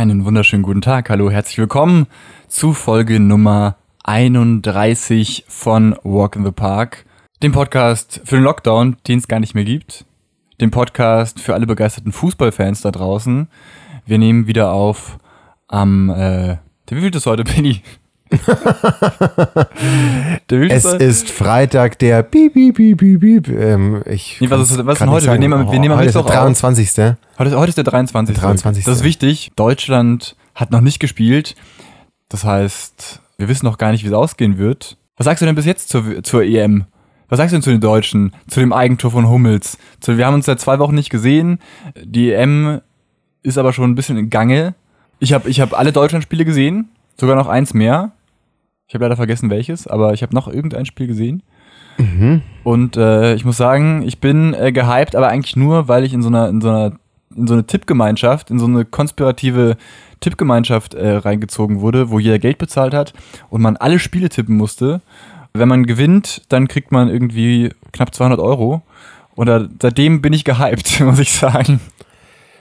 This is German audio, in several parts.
Einen wunderschönen guten Tag. Hallo, herzlich willkommen zu Folge Nummer 31 von Walk in the Park, dem Podcast für den Lockdown, den es gar nicht mehr gibt, dem Podcast für alle begeisterten Fußballfans da draußen. Wir nehmen wieder auf am, äh, wie viel ist heute, Penny? Es ist Freitag, der Piep, Piep, Piep, Piep, Piep. Ähm, ich nee, was ist, was ist denn heute? Wir nehmen, wir nehmen heute ist der 23. Auf. Heute, heute ist der 23. Der 23. Das ist wichtig. Deutschland hat noch nicht gespielt. Das heißt, wir wissen noch gar nicht, wie es ausgehen wird. Was sagst du denn bis jetzt zur, zur EM? Was sagst du denn zu den Deutschen? Zu dem Eigentor von Hummels? Zu, wir haben uns seit zwei Wochen nicht gesehen. Die EM ist aber schon ein bisschen in Gange. Ich habe ich hab alle Deutschland-Spiele gesehen. Sogar noch eins mehr. Ich habe leider vergessen welches, aber ich habe noch irgendein Spiel gesehen. Mhm. Und äh, ich muss sagen, ich bin äh, gehypt, aber eigentlich nur, weil ich in so einer, in so einer, in so eine Tippgemeinschaft, in so eine konspirative Tippgemeinschaft äh, reingezogen wurde, wo jeder Geld bezahlt hat und man alle Spiele tippen musste. Wenn man gewinnt, dann kriegt man irgendwie knapp 200 Euro. Und seitdem bin ich gehypt, muss ich sagen.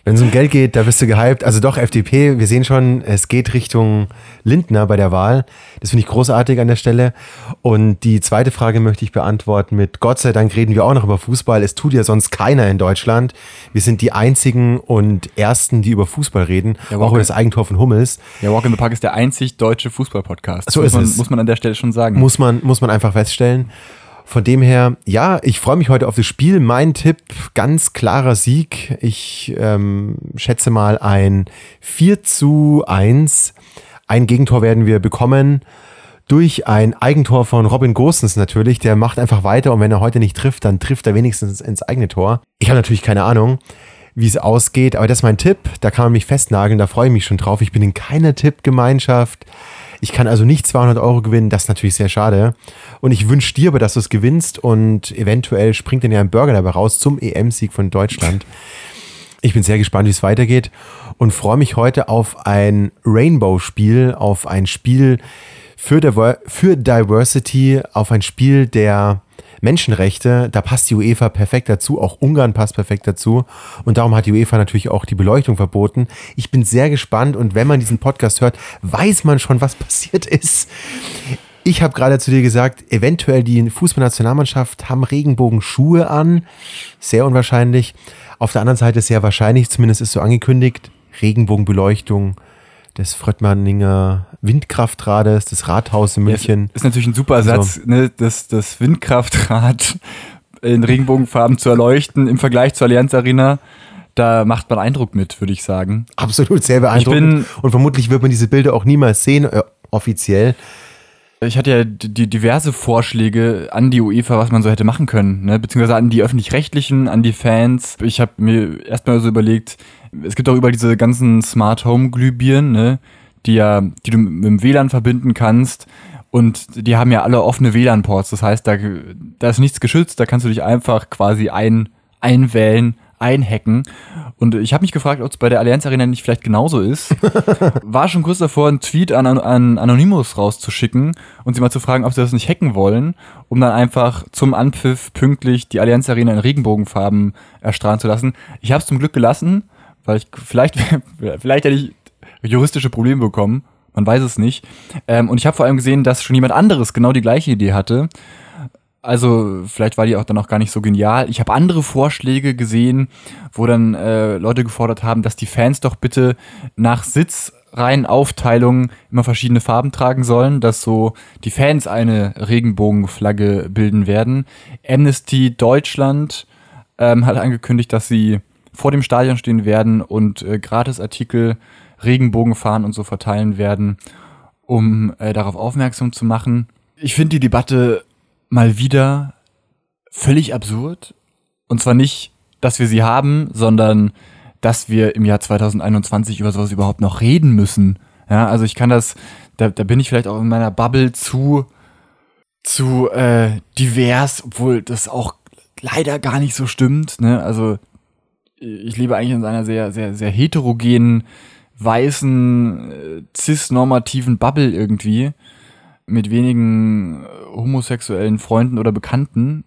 Wenn es um Geld geht, da bist du gehypt. Also doch, FDP, wir sehen schon, es geht Richtung Lindner bei der Wahl. Das finde ich großartig an der Stelle. Und die zweite Frage möchte ich beantworten mit Gott sei Dank reden wir auch noch über Fußball. Es tut ja sonst keiner in Deutschland. Wir sind die einzigen und ersten, die über Fußball reden, ja, auch über das Eigentor von Hummels. Ja, Walk in the Park ist der einzig deutsche Fußball-Podcast. So muss ist man, es. Muss man an der Stelle schon sagen. Muss man, muss man einfach feststellen. Von dem her, ja, ich freue mich heute auf das Spiel. Mein Tipp, ganz klarer Sieg. Ich ähm, schätze mal ein 4 zu 1. Ein Gegentor werden wir bekommen durch ein Eigentor von Robin Gosens natürlich. Der macht einfach weiter und wenn er heute nicht trifft, dann trifft er wenigstens ins eigene Tor. Ich habe natürlich keine Ahnung, wie es ausgeht, aber das ist mein Tipp. Da kann man mich festnageln, da freue ich mich schon drauf. Ich bin in keiner Tippgemeinschaft. Ich kann also nicht 200 Euro gewinnen, das ist natürlich sehr schade. Und ich wünsche dir aber, dass du es gewinnst und eventuell springt dann ja ein Burger dabei raus zum EM-Sieg von Deutschland. Ich bin sehr gespannt, wie es weitergeht und freue mich heute auf ein Rainbow-Spiel, auf ein Spiel für, für Diversity, auf ein Spiel der Menschenrechte, da passt die UEFA perfekt dazu, auch Ungarn passt perfekt dazu und darum hat die UEFA natürlich auch die Beleuchtung verboten. Ich bin sehr gespannt und wenn man diesen Podcast hört, weiß man schon, was passiert ist. Ich habe gerade zu dir gesagt, eventuell die Fußballnationalmannschaft haben Regenbogenschuhe an. Sehr unwahrscheinlich. Auf der anderen Seite sehr wahrscheinlich, zumindest ist so angekündigt, Regenbogenbeleuchtung des Fröttmanninger Windkraftrades, des Rathaus in München. Ja, ist natürlich ein super Ersatz, also, ne, das, das Windkraftrad in Regenbogenfarben zu erleuchten im Vergleich zur Allianz Arena. Da macht man Eindruck mit, würde ich sagen. Absolut, sehr beeindruckend. Und vermutlich wird man diese Bilder auch niemals sehen, äh, offiziell. Ich hatte ja die diverse Vorschläge an die UEFA, was man so hätte machen können, ne? beziehungsweise an die öffentlich-rechtlichen, an die Fans. Ich habe mir erstmal so überlegt, es gibt auch über diese ganzen Smart Home Glühbirnen, ne? die ja, die du mit dem WLAN verbinden kannst. Und die haben ja alle offene WLAN-Ports. Das heißt, da, da ist nichts geschützt, da kannst du dich einfach quasi ein, einwählen, einhacken. Und ich habe mich gefragt, ob es bei der Allianz Arena nicht vielleicht genauso ist. War schon kurz davor, einen Tweet an, an Anonymous rauszuschicken und sie mal zu fragen, ob sie das nicht hacken wollen, um dann einfach zum Anpfiff pünktlich die Allianz Arena in Regenbogenfarben erstrahlen zu lassen. Ich habe es zum Glück gelassen, weil ich vielleicht, vielleicht hätte ich juristische Probleme bekommen. Man weiß es nicht. Ähm, und ich habe vor allem gesehen, dass schon jemand anderes genau die gleiche Idee hatte. Also vielleicht war die auch dann auch gar nicht so genial. Ich habe andere Vorschläge gesehen, wo dann äh, Leute gefordert haben, dass die Fans doch bitte nach Sitzreihenaufteilung immer verschiedene Farben tragen sollen, dass so die Fans eine Regenbogenflagge bilden werden. Amnesty Deutschland ähm, hat angekündigt, dass sie vor dem Stadion stehen werden und äh, Gratisartikel, Regenbogenfahren und so verteilen werden, um äh, darauf aufmerksam zu machen. Ich finde die Debatte mal wieder völlig absurd. Und zwar nicht, dass wir sie haben, sondern dass wir im Jahr 2021 über sowas überhaupt noch reden müssen. Ja, also ich kann das, da, da bin ich vielleicht auch in meiner Bubble zu, zu äh, divers, obwohl das auch leider gar nicht so stimmt. Ne? Also ich lebe eigentlich in einer sehr, sehr, sehr heterogenen, weißen, äh, cis-normativen Bubble irgendwie mit wenigen äh, homosexuellen Freunden oder Bekannten.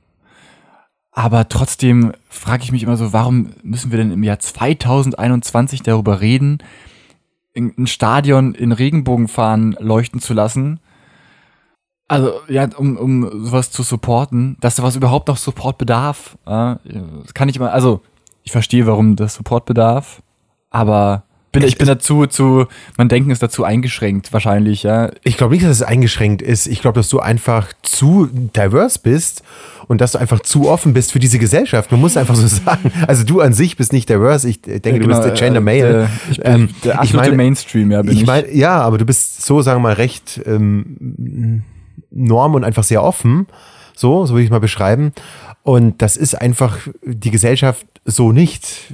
Aber trotzdem frage ich mich immer so, warum müssen wir denn im Jahr 2021 darüber reden, ein Stadion in Regenbogenfahnen leuchten zu lassen. Also, ja, um, um sowas zu supporten, dass da was überhaupt noch Support bedarf. Ja, das kann ich mal, also, ich verstehe, warum das Support bedarf, aber bin, ich bin dazu, zu, mein Denken ist dazu eingeschränkt, wahrscheinlich, ja. Ich glaube nicht, dass es eingeschränkt ist. Ich glaube, dass du einfach zu diverse bist und dass du einfach zu offen bist für diese Gesellschaft. Man muss einfach so sagen. Also du an sich bist nicht diverse. Ich denke, ja, genau, du bist der Gender Male. Äh, ich bin ähm, der absolute ich mein, Mainstream, ja, bin ich. ich. Mein, ja, aber du bist so, sagen wir mal, recht ähm, norm und einfach sehr offen. So, so würde ich mal beschreiben. Und das ist einfach die Gesellschaft so nicht.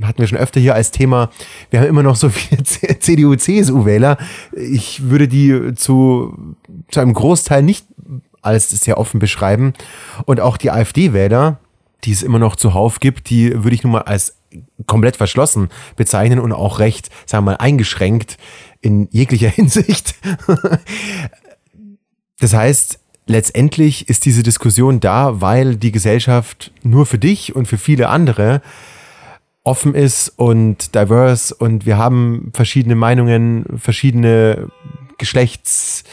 Hatten wir schon öfter hier als Thema. Wir haben immer noch so viele CDU, CSU-Wähler. Ich würde die zu, zu einem Großteil nicht als sehr offen beschreiben. Und auch die AfD-Wähler, die es immer noch zuhauf gibt, die würde ich nun mal als komplett verschlossen bezeichnen und auch recht, sagen wir mal, eingeschränkt in jeglicher Hinsicht. das heißt, letztendlich ist diese Diskussion da, weil die Gesellschaft nur für dich und für viele andere offen ist und diverse und wir haben verschiedene Meinungen, verschiedene Geschlechts,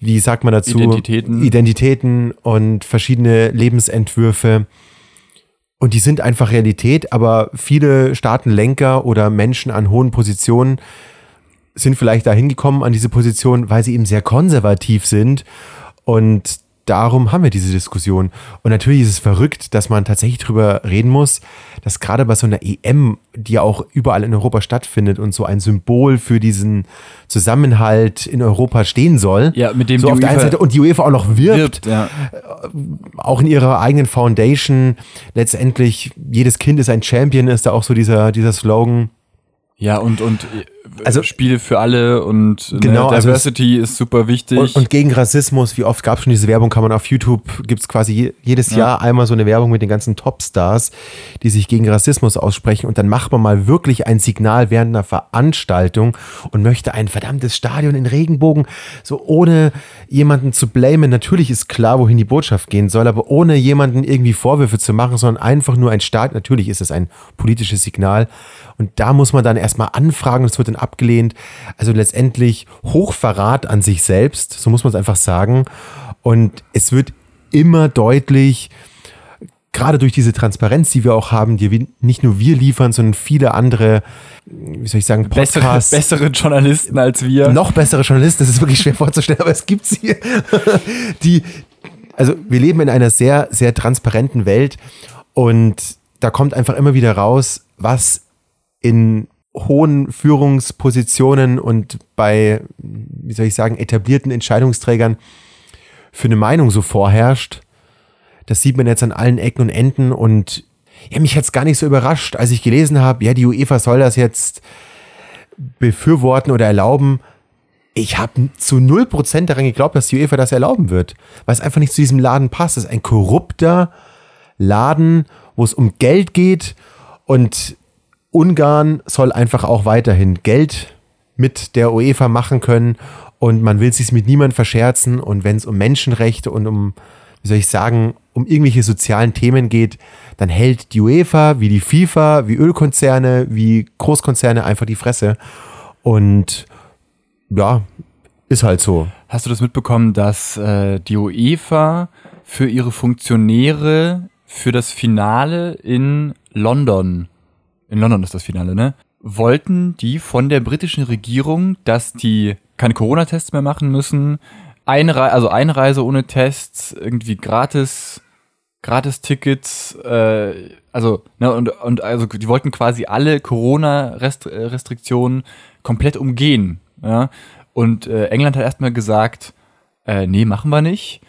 wie sagt man dazu? Identitäten. Identitäten und verschiedene Lebensentwürfe. Und die sind einfach Realität, aber viele Staatenlenker oder Menschen an hohen Positionen sind vielleicht da hingekommen an diese Position, weil sie eben sehr konservativ sind und darum haben wir diese Diskussion. Und natürlich ist es verrückt, dass man tatsächlich drüber reden muss, dass gerade bei so einer EM, die ja auch überall in Europa stattfindet und so ein Symbol für diesen Zusammenhalt in Europa stehen soll. Ja, mit dem so auf der einen Seite und die UEFA auch noch wirbt, wirbt ja. Äh, auch in ihrer eigenen Foundation. Letztendlich jedes Kind ist ein Champion, ist da auch so dieser dieser Slogan. Ja, und, und also, Spiele für alle und ne, genau, ne, Diversity also ist super wichtig. Und, und, gegen Rassismus, wie oft gab es schon diese Werbung, kann man auf YouTube, gibt es quasi jedes ja. Jahr einmal so eine Werbung mit den ganzen Topstars, die sich gegen Rassismus aussprechen und dann macht man mal wirklich ein Signal während einer Veranstaltung und möchte ein verdammtes Stadion in Regenbogen, so ohne jemanden zu blamen. Natürlich ist klar, wohin die Botschaft gehen soll, aber ohne jemanden irgendwie Vorwürfe zu machen, sondern einfach nur ein Staat, natürlich ist es ein politisches Signal und da muss man dann erstmal anfragen, das wird dann abgelehnt. Also letztendlich Hochverrat an sich selbst, so muss man es einfach sagen. Und es wird immer deutlich, gerade durch diese Transparenz, die wir auch haben, die nicht nur wir liefern, sondern viele andere, wie soll ich sagen, Podcasts. Bessere, bessere Journalisten als wir. Noch bessere Journalisten, das ist wirklich schwer vorzustellen, aber es gibt sie. Die, also wir leben in einer sehr, sehr transparenten Welt und da kommt einfach immer wieder raus, was in hohen Führungspositionen und bei, wie soll ich sagen, etablierten Entscheidungsträgern für eine Meinung so vorherrscht. Das sieht man jetzt an allen Ecken und Enden und ja, mich hat es gar nicht so überrascht, als ich gelesen habe, ja, die UEFA soll das jetzt befürworten oder erlauben. Ich habe zu 0% daran geglaubt, dass die UEFA das erlauben wird, weil es einfach nicht zu diesem Laden passt. Es ist ein korrupter Laden, wo es um Geld geht und Ungarn soll einfach auch weiterhin Geld mit der UEFA machen können und man will sich mit niemandem verscherzen und wenn es um Menschenrechte und um, wie soll ich sagen, um irgendwelche sozialen Themen geht, dann hält die UEFA wie die FIFA, wie Ölkonzerne, wie Großkonzerne einfach die Fresse und ja, ist halt so. Hast du das mitbekommen, dass äh, die UEFA für ihre Funktionäre für das Finale in London in London ist das Finale, ne? Wollten die von der britischen Regierung, dass die keine Corona-Tests mehr machen müssen, Einre also Einreise ohne Tests, irgendwie gratis, gratis Tickets, äh, also, ne, und, und also die wollten quasi alle Corona-Restriktionen komplett umgehen. Ja? Und äh, England hat erstmal gesagt, äh, nee, machen wir nicht.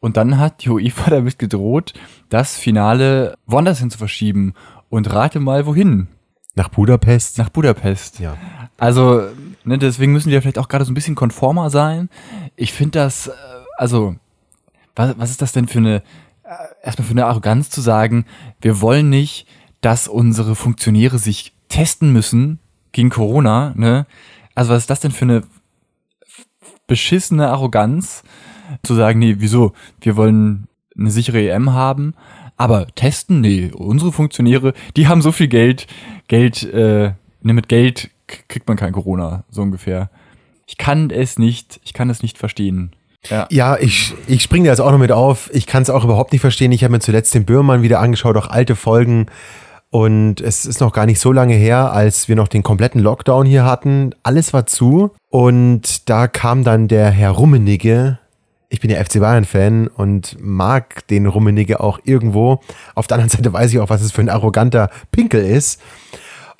Und dann hat die UEFA damit gedroht, das Finale woanders hin zu verschieben. Und rate mal, wohin? Nach Budapest? Nach Budapest. Ja. Also, ne, deswegen müssen ja vielleicht auch gerade so ein bisschen konformer sein. Ich finde das, äh, also, was, was ist das denn für eine, äh, erstmal für eine Arroganz zu sagen, wir wollen nicht, dass unsere Funktionäre sich testen müssen gegen Corona, ne? Also, was ist das denn für eine beschissene Arroganz, zu sagen, nee, wieso? Wir wollen eine sichere EM haben, aber testen, nee, unsere Funktionäre, die haben so viel Geld, Geld, äh, ne, mit Geld kriegt man kein Corona, so ungefähr. Ich kann es nicht, ich kann es nicht verstehen. Ja, ja ich, ich springe da jetzt auch noch mit auf. Ich kann es auch überhaupt nicht verstehen. Ich habe mir zuletzt den Böhmermann wieder angeschaut, auch alte Folgen. Und es ist noch gar nicht so lange her, als wir noch den kompletten Lockdown hier hatten. Alles war zu. Und da kam dann der Herr Rummenigge. Ich bin ja FC Bayern-Fan und mag den Rummenigge auch irgendwo. Auf der anderen Seite weiß ich auch, was es für ein arroganter Pinkel ist.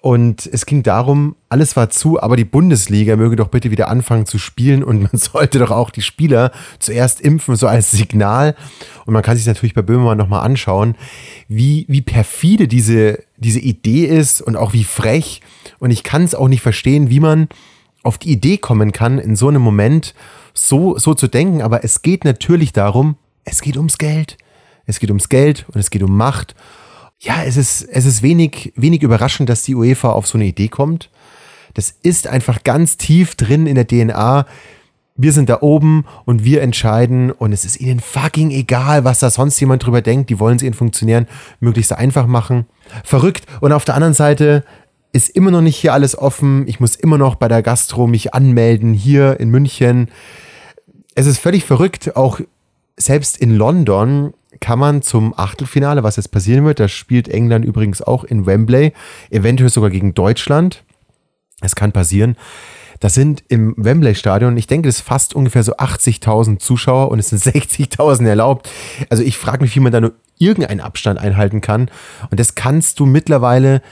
Und es ging darum, alles war zu, aber die Bundesliga möge doch bitte wieder anfangen zu spielen und man sollte doch auch die Spieler zuerst impfen, so als Signal. Und man kann sich natürlich bei Böhmermann nochmal anschauen, wie, wie perfide diese, diese Idee ist und auch wie frech. Und ich kann es auch nicht verstehen, wie man auf die Idee kommen kann, in so einem Moment so, so zu denken. Aber es geht natürlich darum, es geht ums Geld. Es geht ums Geld und es geht um Macht ja, es ist, es ist wenig, wenig überraschend, dass die UEFA auf so eine Idee kommt. Das ist einfach ganz tief drin in der DNA. Wir sind da oben und wir entscheiden und es ist ihnen fucking egal, was da sonst jemand drüber denkt. Die wollen es ihnen funktionieren, möglichst einfach machen. Verrückt. Und auf der anderen Seite ist immer noch nicht hier alles offen. Ich muss immer noch bei der Gastro mich anmelden, hier in München. Es ist völlig verrückt. Auch selbst in London kann man zum Achtelfinale, was jetzt passieren wird, da spielt England übrigens auch in Wembley, eventuell sogar gegen Deutschland. Es kann passieren. Das sind im Wembley-Stadion, ich denke, das ist fast ungefähr so 80.000 Zuschauer und es sind 60.000 erlaubt. Also ich frage mich, wie man da nur irgendeinen Abstand einhalten kann. Und das kannst du mittlerweile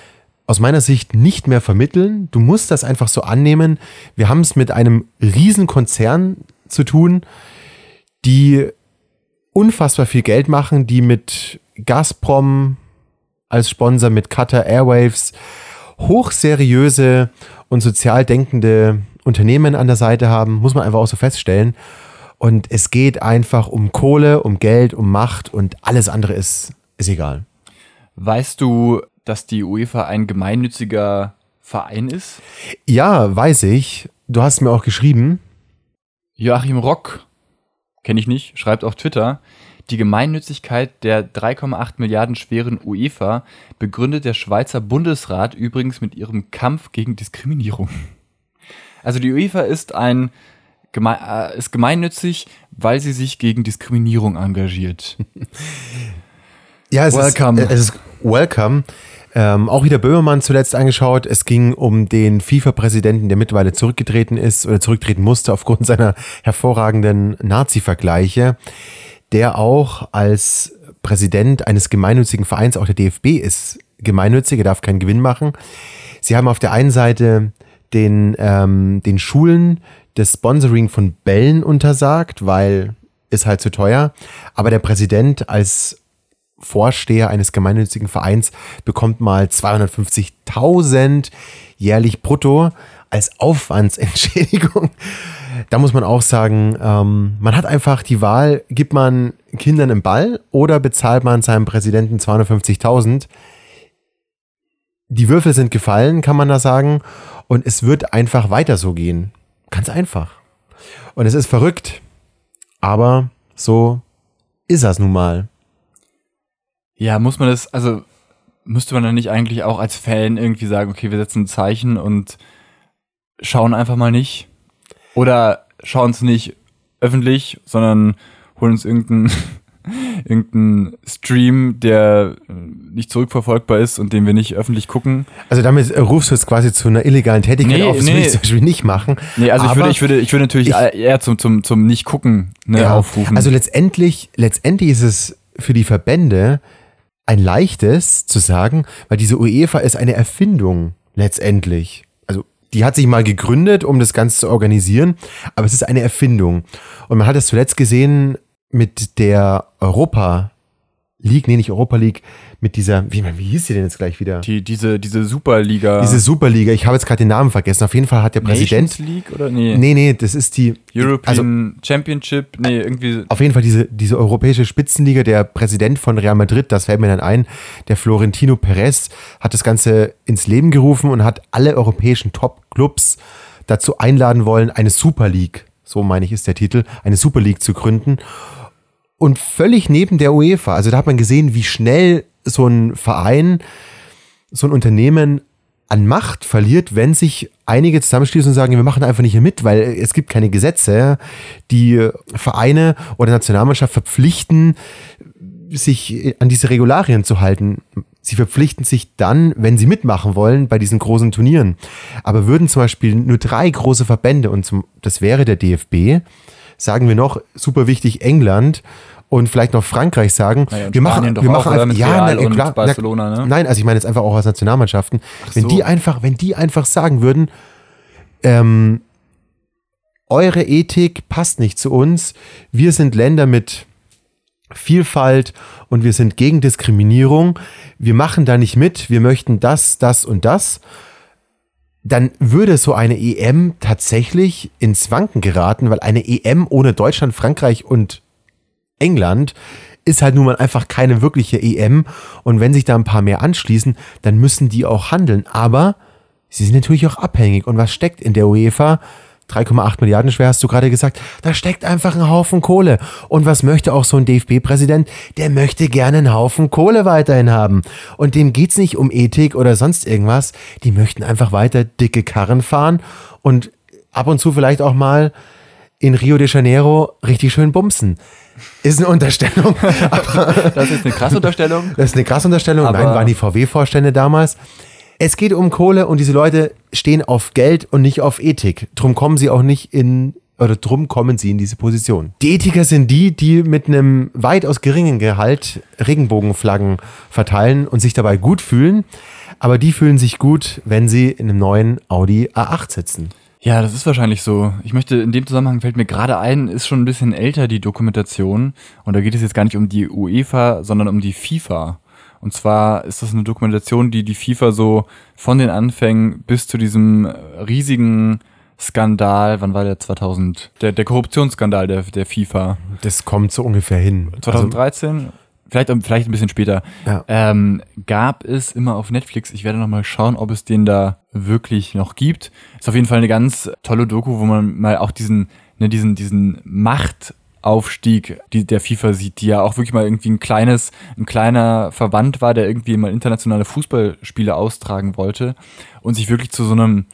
aus meiner Sicht nicht mehr vermitteln. Du musst das einfach so annehmen. Wir haben es mit einem Riesenkonzern zu tun, die unfassbar viel Geld machen, die mit Gazprom als Sponsor, mit Qatar Airwaves hochseriöse und sozial denkende Unternehmen an der Seite haben, muss man einfach auch so feststellen. Und es geht einfach um Kohle, um Geld, um Macht und alles andere ist, ist egal. Weißt du, dass die UEFA ein gemeinnütziger Verein ist? Ja, weiß ich. Du hast mir auch geschrieben. Joachim Rock kenne ich nicht, schreibt auf Twitter, die Gemeinnützigkeit der 3,8 Milliarden schweren UEFA begründet der Schweizer Bundesrat übrigens mit ihrem Kampf gegen Diskriminierung. Also die UEFA ist ein geme äh, ist gemeinnützig, weil sie sich gegen Diskriminierung engagiert. ja, es welcome. Ist, es ist welcome. Ähm, auch wieder Böhmermann zuletzt angeschaut. Es ging um den FIFA-Präsidenten, der mittlerweile zurückgetreten ist oder zurücktreten musste aufgrund seiner hervorragenden Nazi-Vergleiche, der auch als Präsident eines gemeinnützigen Vereins, auch der DFB ist gemeinnützig, er darf keinen Gewinn machen. Sie haben auf der einen Seite den, ähm, den Schulen das Sponsoring von Bällen untersagt, weil ist halt zu teuer. Aber der Präsident als Vorsteher eines gemeinnützigen Vereins bekommt mal 250.000 jährlich brutto als Aufwandsentschädigung. Da muss man auch sagen, ähm, man hat einfach die Wahl, gibt man Kindern einen Ball oder bezahlt man seinem Präsidenten 250.000. Die Würfel sind gefallen, kann man da sagen. Und es wird einfach weiter so gehen. Ganz einfach. Und es ist verrückt. Aber so ist das nun mal. Ja, muss man das, also müsste man dann nicht eigentlich auch als Fan irgendwie sagen, okay, wir setzen ein Zeichen und schauen einfach mal nicht? Oder schauen es nicht öffentlich, sondern holen uns irgendeinen irgendein Stream, der nicht zurückverfolgbar ist und den wir nicht öffentlich gucken. Also damit rufst du es quasi zu einer illegalen Tätigkeit nee, auf, das nee. würde ich zum Beispiel nicht machen. Nee, also ich würde, ich würde, ich würde natürlich ich, eher zum, zum, zum Nicht-Gucken ne, ja, aufrufen. Also letztendlich, letztendlich ist es für die Verbände ein leichtes zu sagen, weil diese UEFA ist eine Erfindung letztendlich. Also die hat sich mal gegründet, um das Ganze zu organisieren, aber es ist eine Erfindung. Und man hat es zuletzt gesehen mit der Europa League, nee, nicht Europa League, mit dieser, wie, wie hieß sie denn jetzt gleich wieder? Die, diese, diese Superliga. Diese Superliga, ich habe jetzt gerade den Namen vergessen. Auf jeden Fall hat der Präsident. Nations League oder nee? Nee, nee, das ist die. European also, Championship, nee, irgendwie. Auf jeden Fall diese, diese europäische Spitzenliga, der Präsident von Real Madrid, das fällt mir dann ein, der Florentino Perez, hat das Ganze ins Leben gerufen und hat alle europäischen Top-Clubs dazu einladen wollen, eine Super League, so meine ich ist der Titel, eine Super League zu gründen und völlig neben der UEFA. Also da hat man gesehen, wie schnell so ein Verein, so ein Unternehmen an Macht verliert, wenn sich einige zusammenschließen und sagen, wir machen einfach nicht mehr mit, weil es gibt keine Gesetze, die Vereine oder Nationalmannschaft verpflichten, sich an diese Regularien zu halten. Sie verpflichten sich dann, wenn sie mitmachen wollen, bei diesen großen Turnieren. Aber würden zum Beispiel nur drei große Verbände, und zum, das wäre der DFB, sagen wir noch, super wichtig, England und vielleicht noch Frankreich sagen, Naja, wir machen, wir machen einfach, ja, Real na, klar, Barcelona, na, ne? nein, also ich meine jetzt einfach auch als Nationalmannschaften, wenn so. die einfach, wenn die einfach sagen würden, ähm, eure Ethik passt nicht zu uns, wir sind Länder mit Vielfalt und wir sind gegen Diskriminierung, wir machen da nicht mit, wir möchten das, das und das, dann würde so eine EM tatsächlich ins Wanken geraten, weil eine EM ohne Deutschland, Frankreich und England ist halt nun mal einfach keine wirkliche EM. Und wenn sich da ein paar mehr anschließen, dann müssen die auch handeln. Aber sie sind natürlich auch abhängig. Und was steckt in der UEFA? 3,8 Milliarden schwer, hast du gerade gesagt. Da steckt einfach ein Haufen Kohle. Und was möchte auch so ein DFB-Präsident? Der möchte gerne einen Haufen Kohle weiterhin haben. Und dem geht's nicht um Ethik oder sonst irgendwas. Die möchten einfach weiter dicke Karren fahren und ab und zu vielleicht auch mal in Rio de Janeiro richtig schön bumsen. Ist eine Unterstellung. Das ist eine krasse Unterstellung. Das ist eine krasse Unterstellung. Aber- Nein, waren die VW-Vorstände damals. Es geht um Kohle und diese Leute stehen auf Geld und nicht auf Ethik. Drum kommen sie auch nicht in, oder drum kommen sie in diese Position. Die Ethiker sind die, die mit einem weitaus geringen Gehalt Regenbogenflaggen verteilen und sich dabei gut fühlen. Aber die fühlen sich gut, wenn sie in einem neuen Audi A8 sitzen. Ja, das ist wahrscheinlich so. Ich möchte, in dem Zusammenhang fällt mir gerade ein, ist schon ein bisschen älter die Dokumentation. Und da geht es jetzt gar nicht um die UEFA, sondern um die FIFA. Und zwar ist das eine Dokumentation, die die FIFA so von den Anfängen bis zu diesem riesigen Skandal, wann war der 2000? Der, der Korruptionsskandal der, der FIFA. Das kommt so ungefähr hin. Also, 2013? vielleicht, vielleicht ein bisschen später. Ja. Ähm, gab es immer auf Netflix. Ich werde noch mal schauen, ob es den da wirklich noch gibt. Ist auf jeden Fall eine ganz tolle Doku, wo man mal auch diesen, ne, diesen, diesen Machtaufstieg die, der FIFA sieht, die ja auch wirklich mal irgendwie ein kleines, ein kleiner Verband war, der irgendwie mal internationale Fußballspiele austragen wollte und sich wirklich zu so einem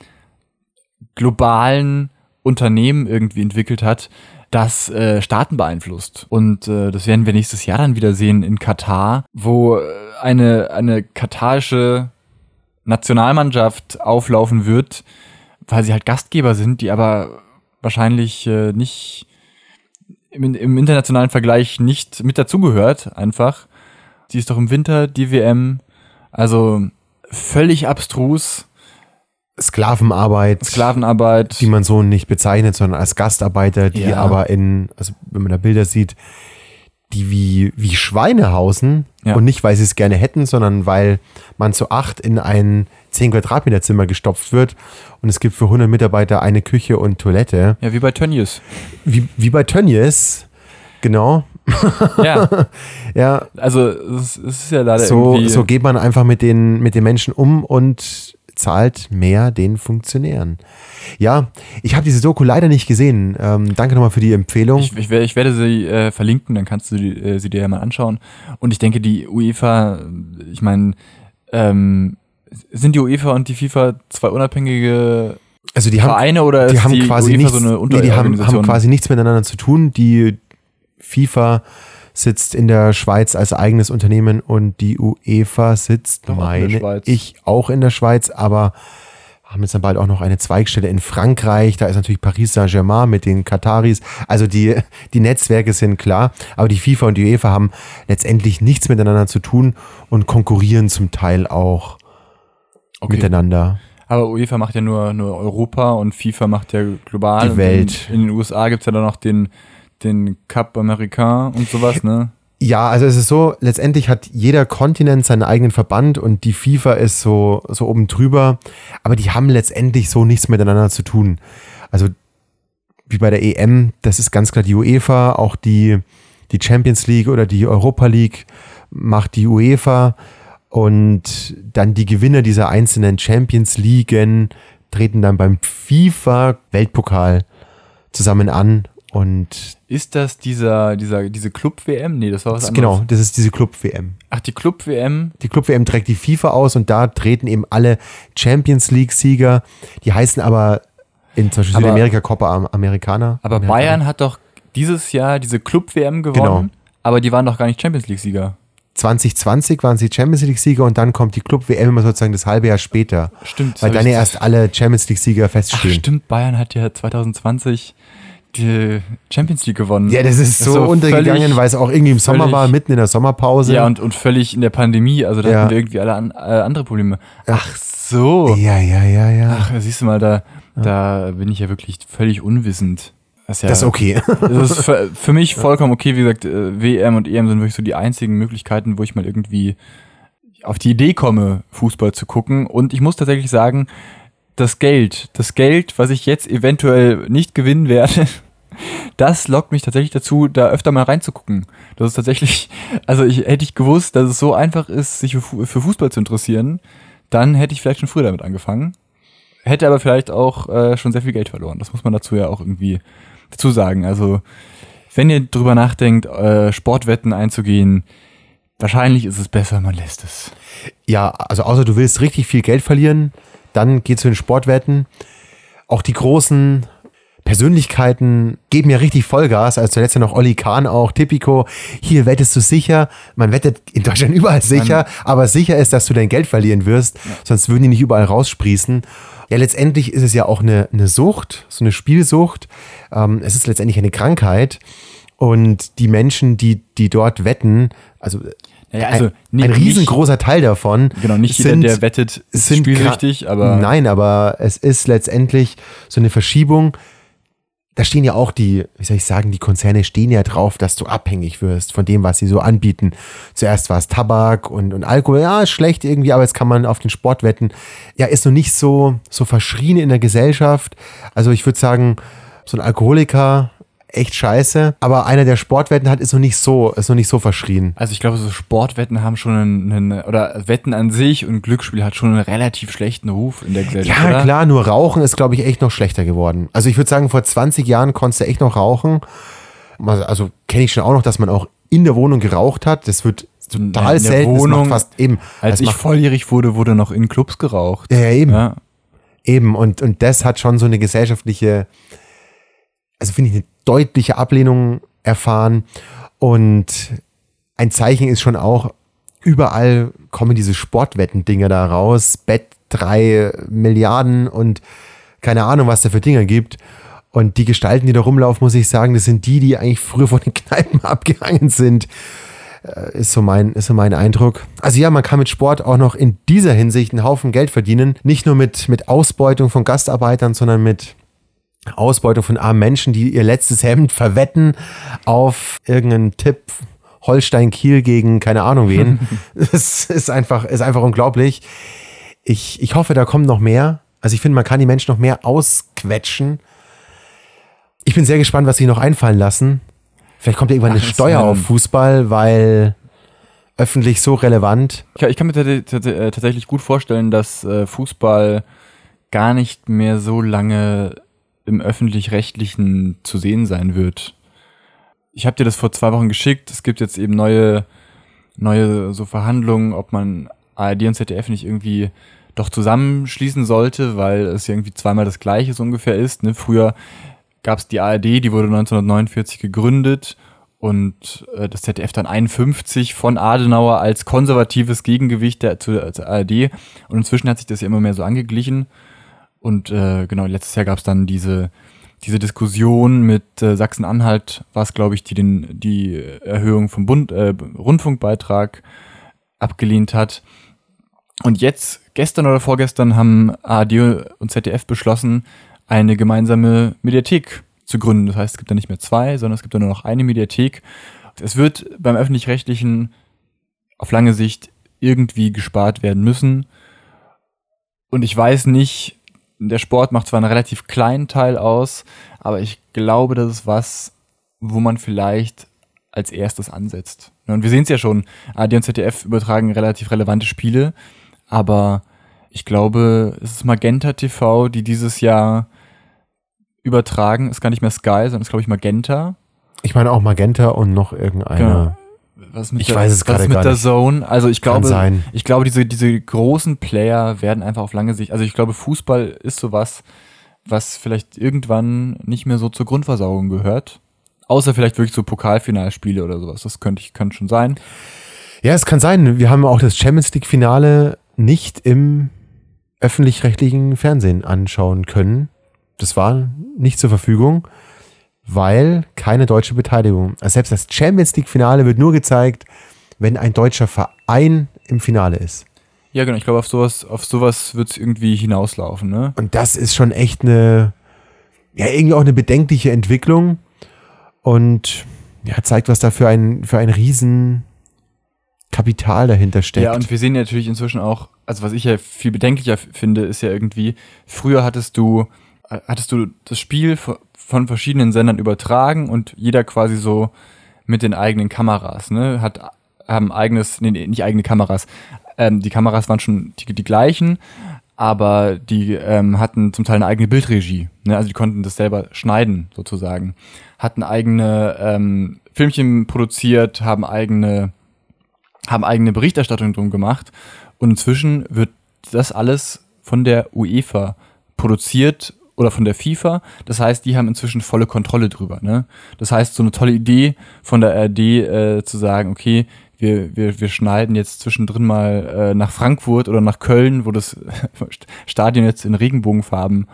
globalen Unternehmen irgendwie entwickelt hat, das äh, Staaten beeinflusst. Und äh, das werden wir nächstes Jahr dann wieder sehen in Katar, wo äh, eine, eine katarische Nationalmannschaft auflaufen wird, weil sie halt Gastgeber sind, die aber wahrscheinlich äh, nicht im, im internationalen Vergleich nicht mit dazugehört, einfach. Die ist doch im Winter, die WM. Also völlig abstrus. Sklavenarbeit. Sklavenarbeit. die man so nicht bezeichnet, sondern als Gastarbeiter, die Ja. aber in, also wenn man da Bilder sieht, die wie, wie Schweine hausen Ja. und nicht, weil sie es gerne hätten, sondern weil man zu acht in ein 10 Quadratmeter Zimmer gestopft wird und es gibt für 100 Mitarbeiter eine Küche und Toilette. Ja, wie bei Tönnies. Wie, wie bei Tönnies, genau. Ja, Ja, also es, ist ja leider so, irgendwie. so geht man einfach mit den, mit den Menschen um und zahlt mehr den Funktionären. Ja, ich habe diese Doku leider nicht gesehen. Ähm, danke nochmal für die Empfehlung. ich, ich, werde, ich werde sie äh, verlinken, dann kannst du die, äh, sie dir ja mal anschauen. Und ich denke, die UEFA, ich meine, ähm, sind die UEFA und die FIFA zwei unabhängige also die haben, Vereine oder die ist haben die quasi UEFA nichts, so eine nee, die haben, haben quasi nichts miteinander zu tun. Die FIFA sitzt in der Schweiz als eigenes Unternehmen und die UEFA sitzt, auch in der meine Schweiz. ich, auch in der Schweiz, aber haben jetzt dann bald auch noch eine Zweigstelle in Frankreich. Da ist natürlich Paris Saint-Germain mit den Kataris. Also die, die Netzwerke sind klar, aber die FIFA und die UEFA haben letztendlich nichts miteinander zu tun und konkurrieren zum Teil auch Okay. miteinander. Aber UEFA macht ja nur, nur Europa und FIFA macht ja global. Die Welt. In, in den USA gibt's ja dann noch den, den Cup Americain und sowas, ne? Ja, also es ist so, letztendlich hat jeder Kontinent seinen eigenen Verband und die FIFA ist so, so oben drüber, aber die haben letztendlich so nichts miteinander zu tun. Also wie bei der EM, das ist ganz klar die UEFA, auch die, die Champions League oder die Europa League macht die UEFA und dann die Gewinner dieser einzelnen Champions Leagueen treten dann beim FIFA Weltpokal zusammen an Und Ist das dieser, dieser, diese Club-WM? Nee, das war was das, anderes. genau, das ist diese Club-WM. Ach, die Club-WM. Die Club-WM trägt die FIFA aus und da treten eben alle Champions League-Sieger, die heißen aber in zum Beispiel Aber- Südamerika Copa Am- Americana. Aber Americana. Bayern hat doch dieses Jahr diese Club-WM gewonnen. Genau. Aber die waren doch gar nicht Champions League-Sieger. 2020 waren sie Champions League-Sieger und dann kommt die Club-WM immer sozusagen das halbe Jahr später. Stimmt. Weil dann ja erst alle Champions League-Sieger Ach, feststehen. stimmt. Bayern hat ja 2020 die Champions League gewonnen. Ja, das ist so, so untergegangen, weil es auch irgendwie im Sommer völlig- war, mitten in der Sommerpause. Ja, und, und völlig in der Pandemie. Also da Ja. hatten wir irgendwie alle an, äh, andere Probleme. Ach so. ja, ja, ja, ja. Ach, siehst du mal, da, da bin ich ja wirklich völlig unwissend. Das ist, ja, das ist okay. Das ist für, für mich vollkommen okay. Wie gesagt, äh, WM und EM sind wirklich so die einzigen Möglichkeiten, wo ich mal irgendwie auf die Idee komme, Fußball zu gucken. Und ich muss tatsächlich sagen, das Geld, das Geld, was ich jetzt eventuell nicht gewinnen werde, das lockt mich tatsächlich dazu, da öfter mal reinzugucken. Das ist tatsächlich, also ich, hätte ich gewusst, dass es so einfach ist, sich für, Fu- für Fußball zu interessieren, dann hätte ich vielleicht schon früher damit angefangen. Hätte aber vielleicht auch äh, schon sehr viel Geld verloren. Das muss man dazu ja auch irgendwie dazu sagen. Also, wenn ihr drüber nachdenkt, äh, Sportwetten einzugehen, wahrscheinlich ist es besser, man lässt es. Ja, also außer du willst richtig viel Geld verlieren, dann geh zu den Sportwetten. Auch die großen Persönlichkeiten geben ja richtig Vollgas. Also zuletzt ja noch Olli Kahn auch, Tipico. Hier wettest du sicher. Man wettet in Deutschland überall sicher, aber sicher ist, dass du dein Geld verlieren wirst. Sonst würden die nicht überall raussprießen. Ja, letztendlich ist es ja auch eine, eine Sucht, so eine Spielsucht. Ähm, es ist letztendlich eine Krankheit. Und die Menschen, die, die dort wetten, also, Naja, also ein, nicht- ein riesengroßer Teil davon. Genau, nicht jeder, sind- der wettet, ist gra- aber Nein, aber es ist letztendlich so eine Verschiebung. Da stehen ja auch die, wie soll ich sagen, die Konzerne stehen ja drauf, dass du abhängig wirst von dem, was sie so anbieten. Zuerst war es Tabak und, und Alkohol. Ja, ist schlecht irgendwie, aber jetzt kann man auf den Sport wetten. Ja, ist noch nicht so, so verschrien in der Gesellschaft. Also ich würde sagen, so ein Alkoholiker, echt scheiße. Aber einer, der Sportwetten hat, ist noch nicht so, ist noch nicht so verschrien. Also ich glaube, so Sportwetten haben schon einen, einen oder Wetten an sich und Glücksspiel hat schon einen relativ schlechten Ruf in der Gesellschaft. Ja, oder? klar, nur Rauchen ist, glaube ich, echt noch schlechter geworden. Also ich würde sagen, vor 20 Jahren konntest du echt noch rauchen. Also, also kenne ich schon auch noch, dass man auch in der Wohnung geraucht hat. Das wird total in der selten. Wohnung, fast eben. Als ich volljährig wurde, wurde noch in Clubs geraucht. ja, ja, eben. Ja. Eben. Und, und das hat schon so eine gesellschaftliche, also finde ich, eine deutliche Ablehnung erfahren. Und ein Zeichen ist schon auch, überall kommen diese Sportwetten-Dinger da raus. Bett drei Milliarden und keine Ahnung, was da für Dinger gibt. Und die Gestalten, die da rumlaufen, muss ich sagen, das sind die, die eigentlich früher von den Kneipen abgehangen sind. Äh, Ist so, mein, ist so mein Eindruck. Also ja, man kann mit Sport auch noch in dieser Hinsicht einen Haufen Geld verdienen. Nicht nur mit, mit Ausbeutung von Gastarbeitern, sondern mit Ausbeutung von armen Menschen, die ihr letztes Hemd verwetten auf irgendeinen Tipp Holstein Kiel gegen keine Ahnung wen. Es ist einfach, ist einfach unglaublich. Ich, ich hoffe, da kommt noch mehr. Also ich finde, man kann die Menschen noch mehr ausquetschen. Ich bin sehr gespannt, was sie noch einfallen lassen. Vielleicht kommt ja irgendwann Ach, eine Steuer auf Fußball, weil öffentlich so relevant. Ich, ich kann mir äh, tatsächlich gut vorstellen, dass äh, Fußball gar nicht mehr so lange im öffentlich-rechtlichen zu sehen sein wird. Ich habe dir das vor zwei Wochen geschickt. Es gibt jetzt eben neue, neue so Verhandlungen, ob man ARD und ZDF nicht irgendwie doch zusammenschließen sollte, weil es irgendwie zweimal das Gleiche so ungefähr ist. Ne? Früher gab es die ARD, die wurde 1949 gegründet und äh, das ZDF dann 51 von Adenauer als konservatives Gegengewicht der, zur, zur ARD. Und inzwischen hat sich das ja immer mehr so angeglichen. Und äh, genau, letztes Jahr gab es dann diese, diese Diskussion mit äh, Sachsen-Anhalt, was glaube ich, die den, die Erhöhung vom Bund, äh, Rundfunkbeitrag abgelehnt hat. Und jetzt, gestern oder vorgestern, haben ARD und ZDF beschlossen, eine gemeinsame Mediathek zu gründen. Das heißt, es gibt da nicht mehr zwei, sondern es gibt da nur noch eine Mediathek. Es wird beim öffentlich-rechtlichen auf lange Sicht irgendwie gespart werden müssen. Und ich weiß nicht, der Sport macht zwar einen relativ kleinen Teil aus, aber ich glaube, das ist was, wo man vielleicht als erstes ansetzt. Ja, Und wir sehen es ja schon, ARD und ZDF übertragen relativ relevante Spiele, aber ich glaube, es ist Magenta TV, die dieses Jahr übertragen. Ist gar nicht mehr Sky, sondern ist, glaube ich, Magenta. Ich meine auch Magenta und noch irgendeine. Genau. Was mit Ich der, weiß es was mit der nicht. Zone. Also ich glaube, sein. ich glaube, diese, diese großen Player werden einfach auf lange Sicht. Also ich glaube, Fußball ist sowas, was vielleicht irgendwann nicht mehr so zur Grundversorgung gehört. Außer vielleicht wirklich so Pokalfinalspiele oder sowas. Das könnte ich, könnte schon sein. Ja, es kann sein. Wir haben auch das Champions League Finale nicht im öffentlich-rechtlichen Fernsehen anschauen können. Das war nicht zur Verfügung, weil keine deutsche Beteiligung. Also selbst das Champions League Finale wird nur gezeigt, wenn ein deutscher Verein im Finale ist. Ja, genau. Ich glaube, auf sowas, auf sowas wird es irgendwie hinauslaufen, ne? Und das ist schon echt eine, ja, irgendwie auch eine bedenkliche Entwicklung und ja, zeigt, was da für ein, für ein riesen Kapital dahinter steckt. Ja, und wir sehen natürlich inzwischen auch, also was ich ja viel bedenklicher finde, ist ja irgendwie, früher hattest du, äh, hattest du das Spiel von verschiedenen Sendern übertragen und jeder quasi so mit den eigenen Kameras, ne, hat, haben eigenes, nee, nicht eigene Kameras, ähm, die Kameras waren schon die, die gleichen, aber die ähm, hatten zum Teil eine eigene Bildregie, ne, also die konnten das selber schneiden, sozusagen, hatten eigene ähm, Filmchen produziert, haben eigene haben eigene Berichterstattung drum gemacht. Und inzwischen wird das alles von der UEFA produziert oder von der FIFA. Das heißt, die haben inzwischen volle Kontrolle drüber. Ne? Das heißt, so eine tolle Idee von der RD äh, zu sagen, okay, wir, wir, wir schneiden jetzt zwischendrin mal äh, nach Frankfurt oder nach Köln, wo das Stadion jetzt in Regenbogenfarben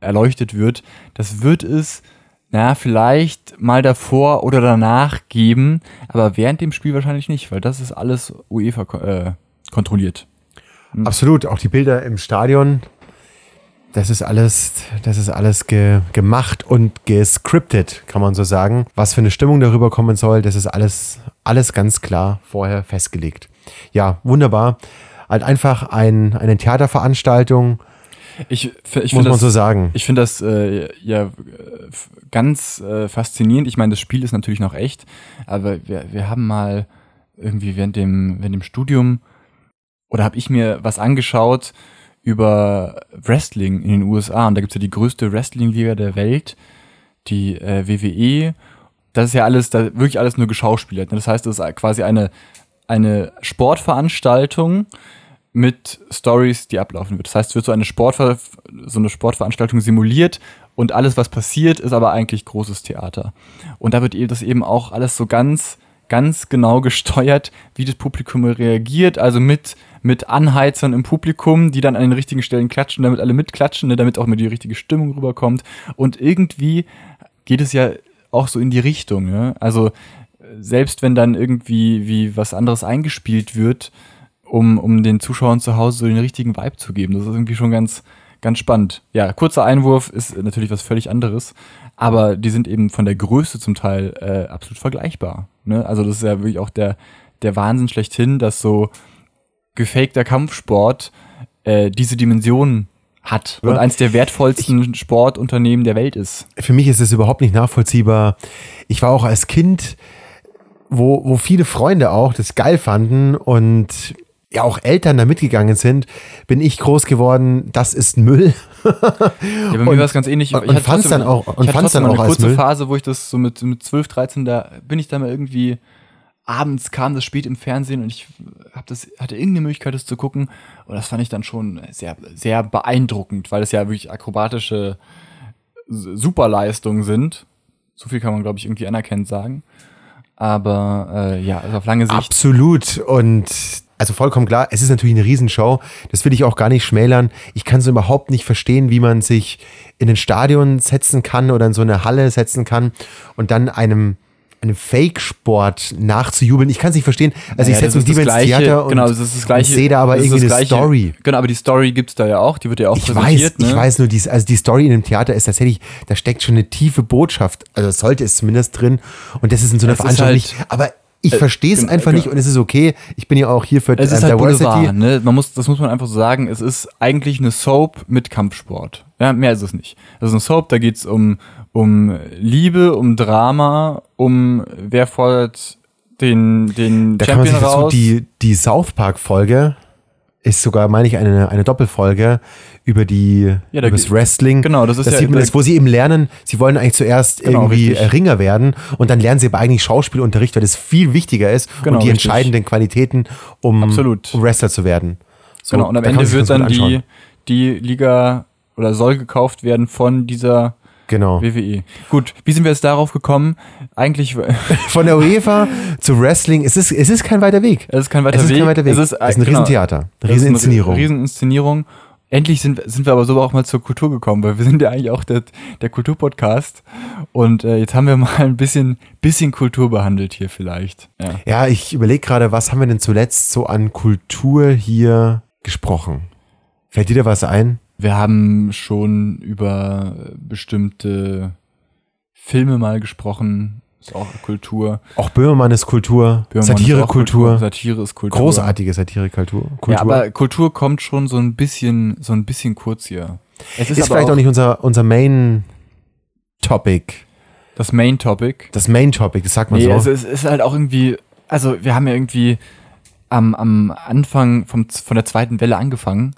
erleuchtet wird. Das wird es na, vielleicht mal davor oder danach geben, aber während dem Spiel wahrscheinlich nicht, weil das ist alles UEFA äh, kontrolliert. Absolut, auch die Bilder im Stadion, das ist alles, das ist alles ge, gemacht und gescriptet, kann man so sagen. Was für eine Stimmung darüber kommen soll, das ist alles, alles ganz klar vorher festgelegt. Ja, wunderbar. Halt einfach ein, eine Theaterveranstaltung, Ich, ich muss man das, so sagen. ich finde das äh, ja ganz äh, faszinierend. Ich meine, das Spiel ist natürlich noch echt, aber wir, wir haben mal irgendwie während dem, während dem Studium oder habe ich mir was angeschaut über Wrestling in den USA und da gibt's ja die größte Wrestling-Liga der Welt, die äh, WWE. Das ist ja alles, da wirklich alles nur geschauspielert. Ne? Das heißt, das ist quasi eine, eine Sportveranstaltung mit Stories, die ablaufen wird. Das heißt, es wird so eine, Sportver so eine Sportveranstaltung simuliert und alles, was passiert, ist aber eigentlich großes Theater. Und da wird das eben auch alles so ganz, ganz genau gesteuert, wie das Publikum reagiert, also mit, mit Anheizern im Publikum, die dann an den richtigen Stellen klatschen, damit alle mitklatschen, ne, damit auch mal die richtige Stimmung rüberkommt. Und irgendwie geht es ja auch so in die Richtung. Ne? Also selbst wenn dann irgendwie wie was anderes eingespielt wird, um, um den Zuschauern zu Hause so den richtigen Vibe zu geben. Das ist irgendwie schon ganz, ganz spannend. Ja, kurzer Einwurf ist natürlich was völlig anderes, aber die sind eben von der Größe zum Teil äh, absolut vergleichbar. Ne? Also das ist ja wirklich auch der, der Wahnsinn schlechthin, dass so gefakter Kampfsport äh, diese Dimension hat und eins der wertvollsten Sportunternehmen der Welt ist. Für mich ist es überhaupt nicht nachvollziehbar. Ich war auch als Kind, wo, wo viele Freunde auch das geil fanden und ja auch Eltern da mitgegangen sind, bin ich groß geworden, das ist Müll. Ja, bei mir war es ganz ähnlich. und- Ich und fand's trotzdem- dann auch- und ich hatte dann auch eine kurze. Phase, wo ich das so mit, mit 12, 13, da bin ich da mal irgendwie abends kam das spät im Fernsehen und ich hab das, hatte irgendeine Möglichkeit, das zu gucken. Und das fand ich dann schon sehr, sehr beeindruckend, weil es ja wirklich akrobatische Superleistungen sind. So viel kann man, glaube ich, irgendwie anerkennend sagen. Aber äh, ja, also auf lange Sicht. Absolut. Und also vollkommen klar, es ist natürlich eine Riesenshow. Das will ich auch gar nicht schmälern. Ich kann so überhaupt nicht verstehen, wie man sich in ein Stadion setzen kann oder in so eine Halle setzen kann und dann einem einem Fake-Sport nachzujubeln. Ich kann es nicht verstehen. Also Naja, ich setze mich lieber ins Gleiche- Theater und, genau, das ist das Gleiche, sehe da aber irgendwie eine Gleiche- Story. Genau, aber die Story gibt's da ja auch, die wird ja auch Ich weiß, präsentiert. ne? ich weiß nur, dies, also die Story in dem Theater ist tatsächlich, da steckt schon eine tiefe Botschaft, also sollte es zumindest drin und das ist in so einer Es Veranstaltung halt- nicht, aber ich äh, verstehe es genau, einfach nicht genau. und es ist okay, ich bin ja auch hier für Es ist ähm, halt Diversity. Boulevard, ne? Man muss, das muss man einfach so sagen. Es ist eigentlich eine Soap mit Kampfsport. Ja, mehr ist es nicht. Das ist eine Soap, da geht's um, um Liebe, um Drama, um wer fordert den, den Da kann man Champion sich dazu raus. die, die South Park Folge ist sogar, meine ich, eine, eine Doppelfolge über die Ja, da über das Wrestling. genau, das ist das ja- sieht man da- das, wo sie eben lernen, sie wollen eigentlich zuerst Genau, irgendwie richtig. äh, Ringer werden und dann lernen sie aber eigentlich Schauspielunterricht, weil das viel wichtiger ist Genau, und die richtig. entscheidenden Qualitäten, um, Absolut. um Wrestler zu werden. So, genau, und am Ende wird dann die, die Liga oder soll gekauft werden von dieser Genau. WWE. Gut, wie sind wir jetzt darauf gekommen? Eigentlich, Von der UEFA zu Wrestling, es ist, es ist kein weiter Weg. es ist kein weiter Es ist Weg. kein weiter Weg. Es ist, Es ist ein genau. Riesentheater, Rieseninszenierung. Eine Rieseninszenierung. Endlich sind, sind wir aber so auch mal zur Kultur gekommen, weil wir sind ja eigentlich auch der, der Kulturpodcast. Und äh, jetzt haben wir mal ein bisschen, bisschen Kultur behandelt hier vielleicht. Ja. Ja, ich überlege gerade, was haben wir denn zuletzt so an Kultur hier gesprochen? Fällt dir da was ein? Wir haben schon über bestimmte Filme mal gesprochen. Ist auch Kultur. Auch Böhmermann ist Kultur, Böhmermann ist auch Satirekultur, Satire ist Kultur. großartige Satirekultur. Kultur. Ja, aber Kultur kommt schon so ein bisschen, so ein bisschen kurz hier. Es ist, aber vielleicht auch nicht unser, unser Main Topic. das Main Topic. Das Main Topic, das sagt man Nee, so. also es ist halt auch irgendwie, also wir haben ja irgendwie am, am Anfang vom, von der zweiten Welle angefangen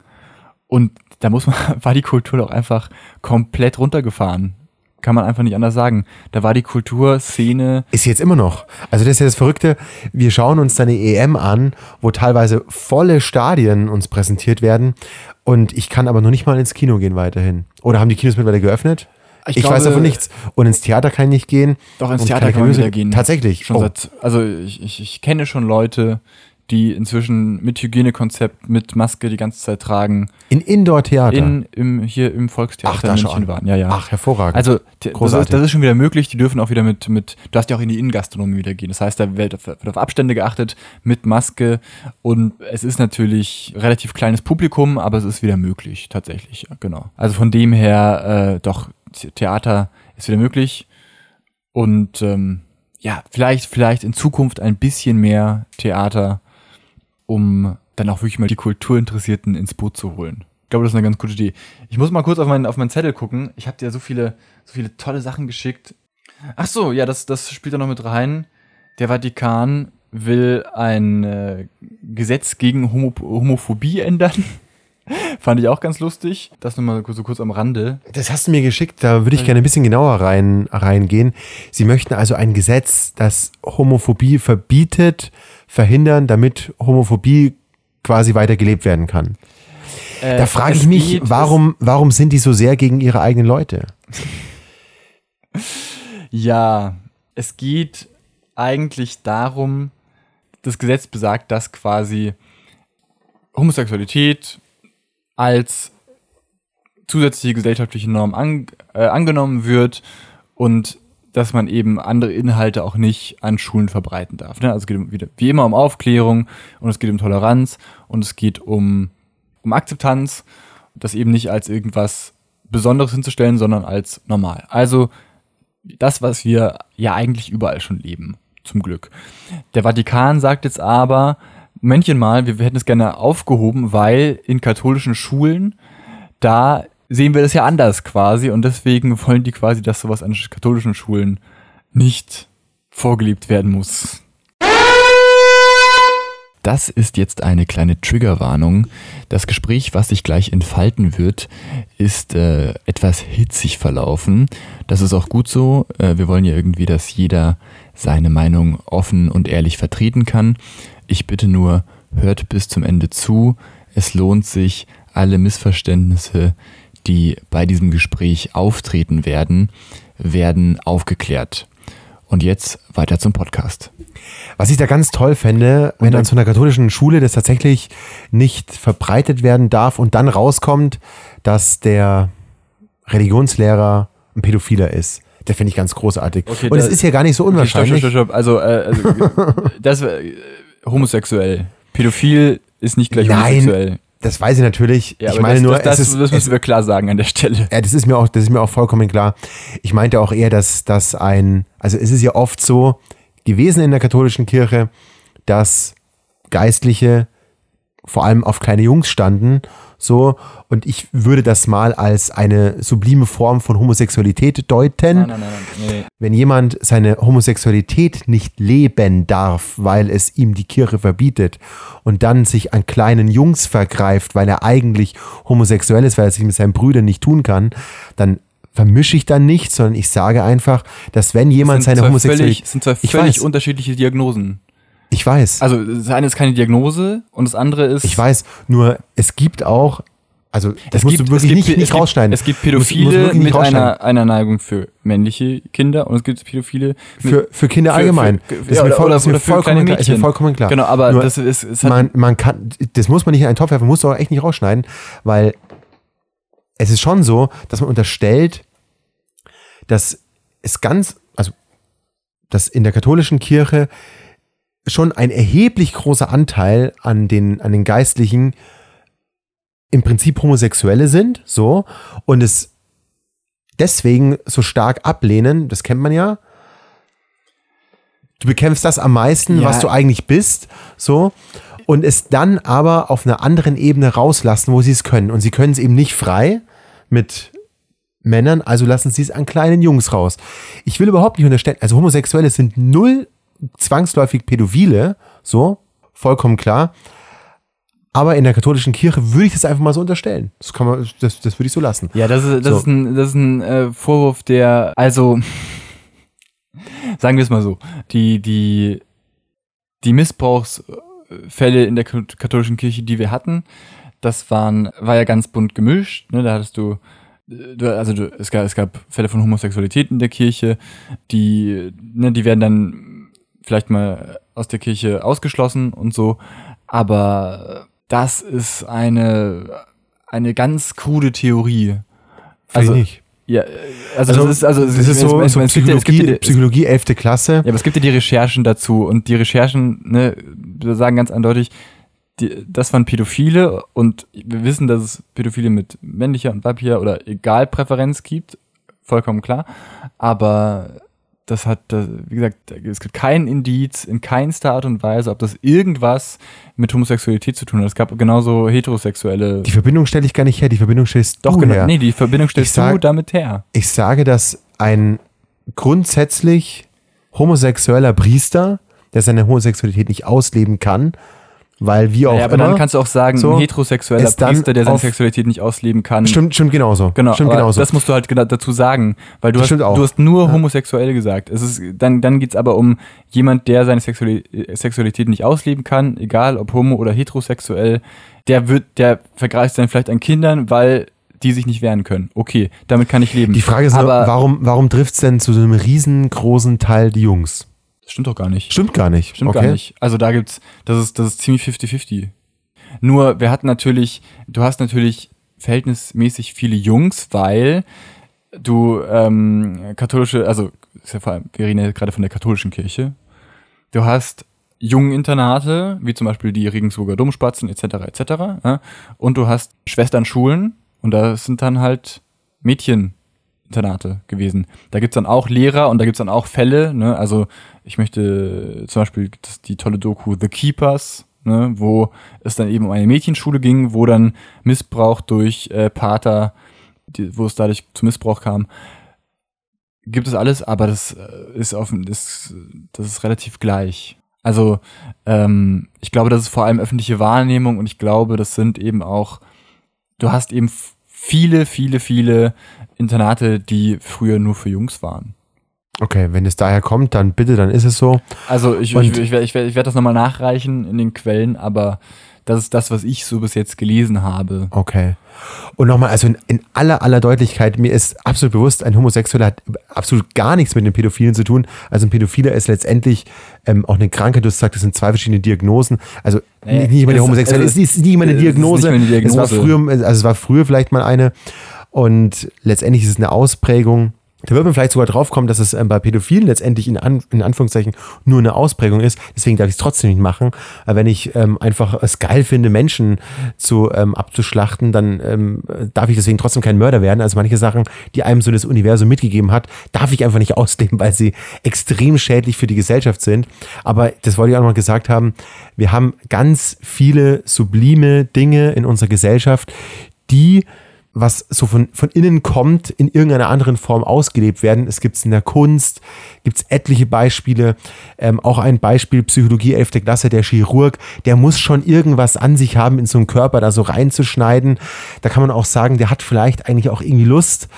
und da muss man, war die Kultur doch einfach komplett runtergefahren. Kann man einfach nicht anders sagen. Da war die Kulturszene, Ist jetzt immer noch. Also das ist ja das Verrückte. Wir schauen uns dann eine EM an, wo teilweise volle Stadien uns präsentiert werden. Und ich kann aber noch nicht mal ins Kino gehen weiterhin. Oder haben die Kinos mittlerweile geöffnet? Ich Ich, weiß glaube- davon nichts. Und ins Theater kann ich nicht gehen. doch ins Theater kann man Musical- wieder gehen. Tatsächlich. Schon Oh. seit, also ich, ich, ich kenne schon Leute, die inzwischen mit Hygienekonzept, mit Maske die ganze Zeit tragen, In Indoor-Theater. in, im, hier im Volkstheater Ach, da in München an. waren. Ja, ja. Ach, hervorragend. Also das ist, das ist schon wieder möglich. Die dürfen auch wieder mit, mit du hast ja auch in die Innengastronomie wieder gehen. Das heißt, da wird auf, wird auf Abstände geachtet mit Maske und es ist natürlich relativ kleines Publikum, aber es ist wieder möglich, tatsächlich. Ja, genau. Also von dem her, äh, doch, The- Theater ist wieder möglich und ähm, ja, vielleicht, vielleicht in Zukunft ein bisschen mehr Theater, um dann auch wirklich mal die Kulturinteressierten ins Boot zu holen. Ich glaube, das ist eine ganz gute Idee. Ich muss mal kurz auf meinen, auf meinen Zettel gucken. Ich habe dir so viele, so viele tolle Sachen geschickt. Ach so, ja, das, das spielt da noch mit rein. Der Vatikan will ein äh, Gesetz gegen Homo Homophobie ändern. Fand ich auch ganz lustig. Das nochmal so kurz am Rande. Das hast du mir geschickt, da würde ich gerne ein bisschen genauer rein, reingehen. Sie möchten also ein Gesetz, das Homophobie verbietet, verhindern, damit Homophobie quasi weiter gelebt werden kann. Äh, Da frage ich mich, warum, warum sind die so sehr gegen ihre eigenen Leute? Ja, es geht eigentlich darum, das Gesetz besagt, dass quasi Homosexualität als zusätzliche gesellschaftliche Norm an, äh, angenommen wird und dass man eben andere Inhalte auch nicht an Schulen verbreiten darf. Ne? Also es geht wieder, wie immer um Aufklärung und es geht um Toleranz und es geht um, um Akzeptanz, das eben nicht als irgendwas Besonderes hinzustellen, sondern als normal. Also das, was wir ja eigentlich überall schon leben, zum Glück. Der Vatikan sagt jetzt aber, Männchen mal, wir, wir hätten es gerne aufgehoben, weil in katholischen Schulen, da sehen wir das ja anders quasi und deswegen wollen die quasi, dass sowas an katholischen Schulen nicht vorgelebt werden muss. Das ist jetzt eine kleine Triggerwarnung. Das Gespräch, was sich gleich entfalten wird, ist äh, etwas hitzig verlaufen. Das ist auch gut so. Äh, wir wollen ja irgendwie, dass jeder seine Meinung offen und ehrlich vertreten kann. Ich bitte nur, hört bis zum Ende zu. Es lohnt sich, alle Missverständnisse, die bei diesem Gespräch auftreten werden, werden aufgeklärt. Und jetzt weiter zum Podcast. Was ich da ganz toll fände, wenn an so einer katholischen Schule das tatsächlich nicht verbreitet werden darf und dann rauskommt, dass der Religionslehrer ein Pädophiler ist. Der finde ich ganz großartig. Okay, und es ist ja gar nicht so unwahrscheinlich. Stopp, stopp, stopp, stopp. Also, äh, also das äh, homosexuell. Pädophil ist nicht gleich Nein, homosexuell. Das weiß ich natürlich. Ja, ich meine das, nur, das, das, ist, das es, müssen wir klar sagen an der Stelle. ja, das ist mir auch, das ist mir auch vollkommen klar. Ich meinte auch eher, dass, dass ein, also es ist ja oft so gewesen in der katholischen Kirche, dass Geistliche vor allem auf kleine Jungs standen, So, und ich würde das mal als eine sublime Form von Homosexualität deuten. Nein, nein, nein, nein. Nee. Wenn jemand seine Homosexualität nicht leben darf, weil es ihm die Kirche verbietet und dann sich an kleinen Jungs vergreift, weil er eigentlich homosexuell ist, weil er sich mit seinen Brüdern nicht tun kann, dann vermische ich dann nicht, sondern ich sage einfach, dass wenn jemand seine Homosexualität... Völlig, sind zwei Ich völlig weiß. unterschiedliche Diagnosen. Ich weiß. Also das eine ist keine Diagnose und das andere ist. Ich weiß, nur es gibt auch, also das es musst gibt, du wirklich gibt, nicht, nicht gibt, rausschneiden. Es gibt Pädophile mit einer, einer Neigung für männliche Kinder und es gibt Pädophile mit, für, für Kinder für- allgemein. für- Ist ja, mir oder- voll- oder- ist oder für vollkommen kleine klar, ist Mädchen. vollkommen klar. Genau, aber Nur das ist, es hat, man, man kann, das muss man nicht in einen Topf werfen, musst du auch echt nicht rausschneiden, weil es ist schon so, dass man unterstellt, dass es ganz, also dass in der katholischen Kirche schon ein erheblich großer Anteil an den, an den Geistlichen im Prinzip Homosexuelle sind, so, und es deswegen so stark ablehnen, das kennt man ja. Du bekämpfst das am meisten, Ja. was du eigentlich bist, so, und es dann aber auf einer anderen Ebene rauslassen, wo sie es können. Und sie können es eben nicht frei mit Männern, also lassen sie es an kleinen Jungs raus. Ich will überhaupt nicht unterstellen, also Homosexuelle sind null zwangsläufig Pädophile, so, vollkommen klar. Aber in der katholischen Kirche würde ich das einfach mal so unterstellen. Das kann man, das, das würde ich so lassen. ja, das ist, das So. ist ein, das ist ein äh, Vorwurf, der, also, sagen wir es mal so, die, die, die Missbrauchsfälle in der katholischen Kirche, die wir hatten, das waren, war ja ganz bunt gemischt, ne, da hattest du, du also du, es, gab, es gab Fälle von Homosexualität in der Kirche, die, ne, die werden dann vielleicht mal aus der Kirche ausgeschlossen und so, aber das ist eine, eine ganz krude Theorie. Also Also, nicht. ja, äh, also, das ist, also, das ist so, es- so es gibt ja- es gibt Psychologie, ja- Psychologie 11. Klasse. ja, aber es gibt ja die Recherchen dazu und die Recherchen, ne, sagen ganz eindeutig, die, das waren Pädophile und wir wissen, dass es Pädophile mit männlicher und weiblicher oder Egalpräferenz gibt, vollkommen klar, aber das hat, wie gesagt, es gibt kein Indiz in keinster Art und Weise, ob das irgendwas mit Homosexualität zu tun hat. Es gab genauso heterosexuelle. Die Verbindung stelle ich gar nicht her, die Verbindung stellst doch, du genau. her. Nee, die Verbindung stellst sag- du damit her. Ich sage, dass ein grundsätzlich homosexueller Priester, der seine Homosexualität nicht ausleben kann, weil wie auch Ja, aber immer. dann kannst du auch sagen, so, ein heterosexueller es Priester, der seine Sexualität nicht ausleben kann. stimmt, stimmt genauso. Genau, stimmt genauso. das musst du halt dazu sagen, weil du Das hast, du hast nur Ja. homosexuell gesagt. Es ist, dann dann geht's aber um jemand, der seine Sexuali Sexualität nicht ausleben kann, egal ob homo oder heterosexuell, der wird, der vergreift dann vielleicht an Kindern, weil die sich nicht wehren können. Okay, damit kann ich leben. die Frage ist nur, aber warum, warum trifft es denn zu so einem riesengroßen Teil die Jungs? Das stimmt doch gar nicht. Stimmt gar nicht. Stimmt okay. gar nicht. Also da gibt's, das ist, das ist ziemlich 50-50. Nur, wir hatten natürlich, du hast natürlich verhältnismäßig viele Jungs, weil du ähm, katholische, also ist ja vor allem, wir reden ja gerade von der katholischen Kirche. Du hast Jungeninternate, wie zum Beispiel die Regensburger Domspatzen etc. etc. Ja? Und du hast Schwesternschulen und da sind dann halt Mädcheninternate gewesen. Da gibt's dann auch Lehrer und da gibt's dann auch Fälle. Ne? Also ich möchte zum Beispiel das, die tolle Doku The Keepers, ne? wo es dann eben um eine Mädchenschule ging, wo dann Missbrauch durch äh, Pater, die, wo es dadurch zu Missbrauch kam. Gibt es alles, aber das äh, ist offen, ist, das ist relativ gleich. Also ähm, ich glaube, das ist vor allem öffentliche Wahrnehmung und ich glaube, das sind eben auch, du hast eben viele, viele, viele Internate, die früher nur für Jungs waren. Okay, wenn es daher kommt, dann bitte, dann ist es so. Also ich, Und- ich, ich, werde- ich, werde- ich werde das nochmal nachreichen in den Quellen, aber das ist das, was ich so bis jetzt gelesen habe. Okay. Und nochmal, also in, in aller, aller Deutlichkeit, mir ist absolut bewusst, ein Homosexueller hat absolut gar nichts mit den Pädophilen zu tun. Also ein Pädophiler ist letztendlich ähm, auch eine Krankheit. Du hast gesagt, das sind zwei verschiedene Diagnosen. Also Nee, nicht, nicht immer der es- Homosexuelle, es es ist nicht immer eine es ist nicht Diagnose. mehr eine Diagnose. Es war früher, also es war früher vielleicht mal eine. Und letztendlich ist es eine Ausprägung. Da wird man vielleicht sogar drauf kommen, dass es ähm, bei Pädophilen letztendlich in, An in Anführungszeichen nur eine Ausprägung ist. Deswegen darf ich es trotzdem nicht machen. Aber wenn ich ähm, einfach es geil finde, Menschen zu ähm, abzuschlachten, dann ähm, darf ich deswegen trotzdem kein Mörder werden. Also manche Sachen, die einem so das Universum mitgegeben hat, darf ich einfach nicht ausleben, weil sie extrem schädlich für die Gesellschaft sind. Aber das wollte ich auch noch mal gesagt haben. Wir haben ganz viele sublime Dinge in unserer Gesellschaft, die was so von, von innen kommt, in irgendeiner anderen Form ausgelebt werden. Es gibt es in der Kunst, gibt es etliche Beispiele. Ähm, auch ein Beispiel, Psychologie 11. Klasse, der Chirurg, der muss schon irgendwas an sich haben, in so einen Körper da so reinzuschneiden. Da kann man auch sagen, der hat vielleicht eigentlich auch irgendwie Lust,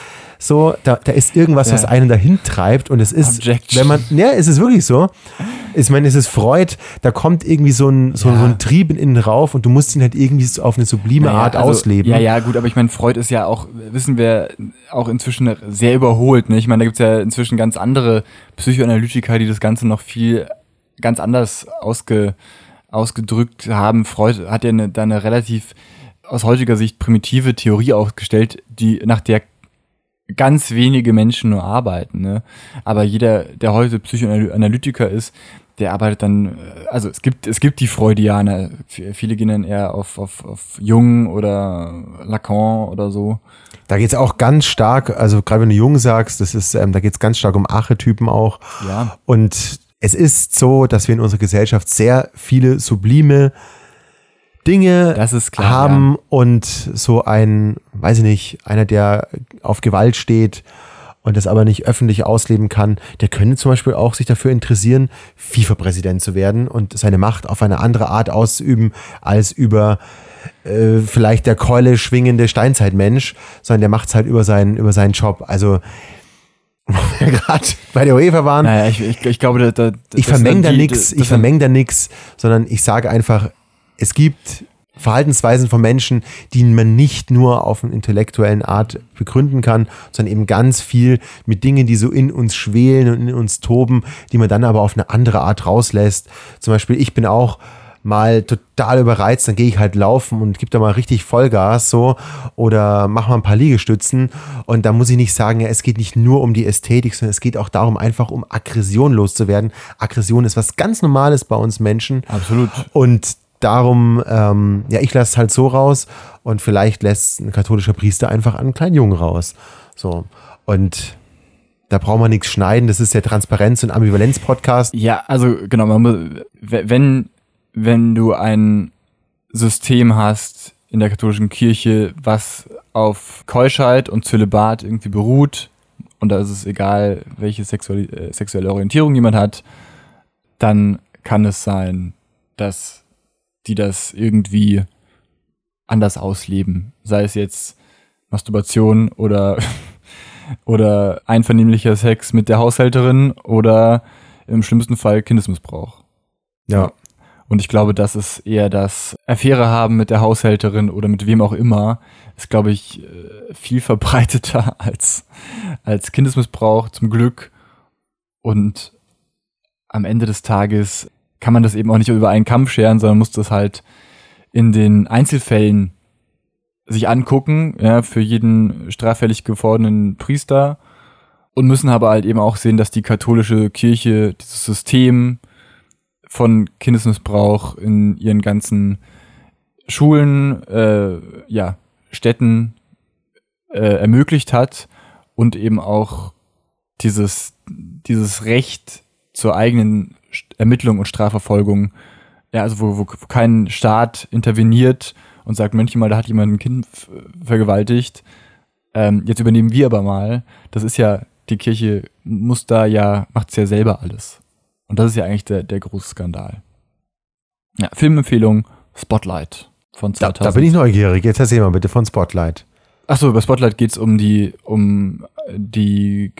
so, da, da ist irgendwas, ja. was einen dahin treibt und es ist, Objection. wenn man, ja, es ist wirklich so. Ich meine, es ist Freud, da kommt irgendwie so ein, so, ja. so ein Trieb in innen rauf und du musst ihn halt irgendwie so auf eine sublime naja, Art also, ausleben. Ja, ja, gut, aber ich meine, Freud ist ja auch, wissen wir, auch inzwischen sehr überholt. Ne? Ich meine, da gibt es ja inzwischen ganz andere Psychoanalytiker, die das Ganze noch viel ganz anders ausge, ausgedrückt haben. Freud hat ja eine, da eine relativ aus heutiger Sicht primitive Theorie aufgestellt, die nach der ganz wenige Menschen nur arbeiten. Ne? Aber jeder, der heute Psychoanalytiker ist, der arbeitet dann, äh, also es gibt, es gibt die Freudianer, viele gehen dann eher auf, auf, auf Jung oder Lacan oder so. Da geht's auch ganz stark, also gerade wenn du Jung sagst, das ist, ähm, da geht's ganz stark um Archetypen auch. Ja. Und es ist so, dass wir in unserer Gesellschaft sehr viele sublime Dinge klar, haben ja. und so ein, weiß ich nicht, einer, der auf Gewalt steht und das aber nicht öffentlich ausleben kann, der könnte zum Beispiel auch sich dafür interessieren, FIFA-Präsident zu werden und seine Macht auf eine andere Art auszuüben als über äh, vielleicht der Keule schwingende Steinzeitmensch, sondern der macht es halt über seinen, über seinen Job. Also wir gerade bei der UEFA waren. Naja, ich, ich, ich glaube, da, da, ich vermenge da nichts, ich vermenge da nichts, sondern ich sage einfach, es gibt Verhaltensweisen von Menschen, die man nicht nur auf eine intellektuellen Art begründen kann, sondern eben ganz viel mit Dingen, die so in uns schwelen und in uns toben, die man dann aber auf eine andere Art rauslässt. Zum Beispiel, ich bin auch mal total überreizt, dann gehe ich halt laufen und gebe da mal richtig Vollgas so oder mache mal ein paar Liegestützen und da muss ich nicht sagen, ja, es geht nicht nur um die Ästhetik, sondern es geht auch darum, einfach um Aggression loszuwerden. Aggression ist was ganz Normales bei uns Menschen. Absolut. Und darum, ähm, ja, ich lasse es halt so raus und vielleicht lässt ein katholischer Priester einfach einen kleinen Jungen raus. So. Und da braucht man nichts schneiden. Das ist der Transparenz- und Ambivalenz-Podcast. Ja, also genau, man muss, wenn, wenn du ein System hast in der katholischen Kirche, was auf Keuschheit und Zölibat irgendwie beruht, und da ist es egal, welche sexuelle, äh, sexuelle Orientierung jemand hat, dann kann es sein, dass die das irgendwie anders ausleben. Sei es jetzt Masturbation oder, oder einvernehmlicher Sex mit der Haushälterin oder im schlimmsten Fall Kindesmissbrauch. Ja. Und ich glaube, das ist eher das Affäre haben mit der Haushälterin oder mit wem auch immer, ist, glaube ich, äh, viel verbreiteter als, als Kindesmissbrauch, zum Glück. Und am Ende des Tages kann man das eben auch nicht über einen Kampf scheren, sondern muss das halt in den Einzelfällen sich angucken, ja, für jeden straffällig gewordenen Priester und müssen aber halt eben auch sehen, dass die katholische Kirche dieses System von Kindesmissbrauch in ihren ganzen Schulen, äh, ja, Städten äh, ermöglicht hat und eben auch dieses, dieses Recht zur eigenen Ermittlung und Strafverfolgung, ja, also wo, wo, wo kein Staat interveniert und sagt, manchmal, da hat jemand ein Kind vergewaltigt, ähm, jetzt übernehmen wir aber mal. Das ist ja, die Kirche muss da ja, macht's ja selber alles. Und das ist ja eigentlich der, der große Skandal. Ja, Filmempfehlung Spotlight von 2000. Da, da bin ich neugierig. Jetzt erzähl mal bitte von Spotlight. Achso, bei Spotlight geht's um die, um die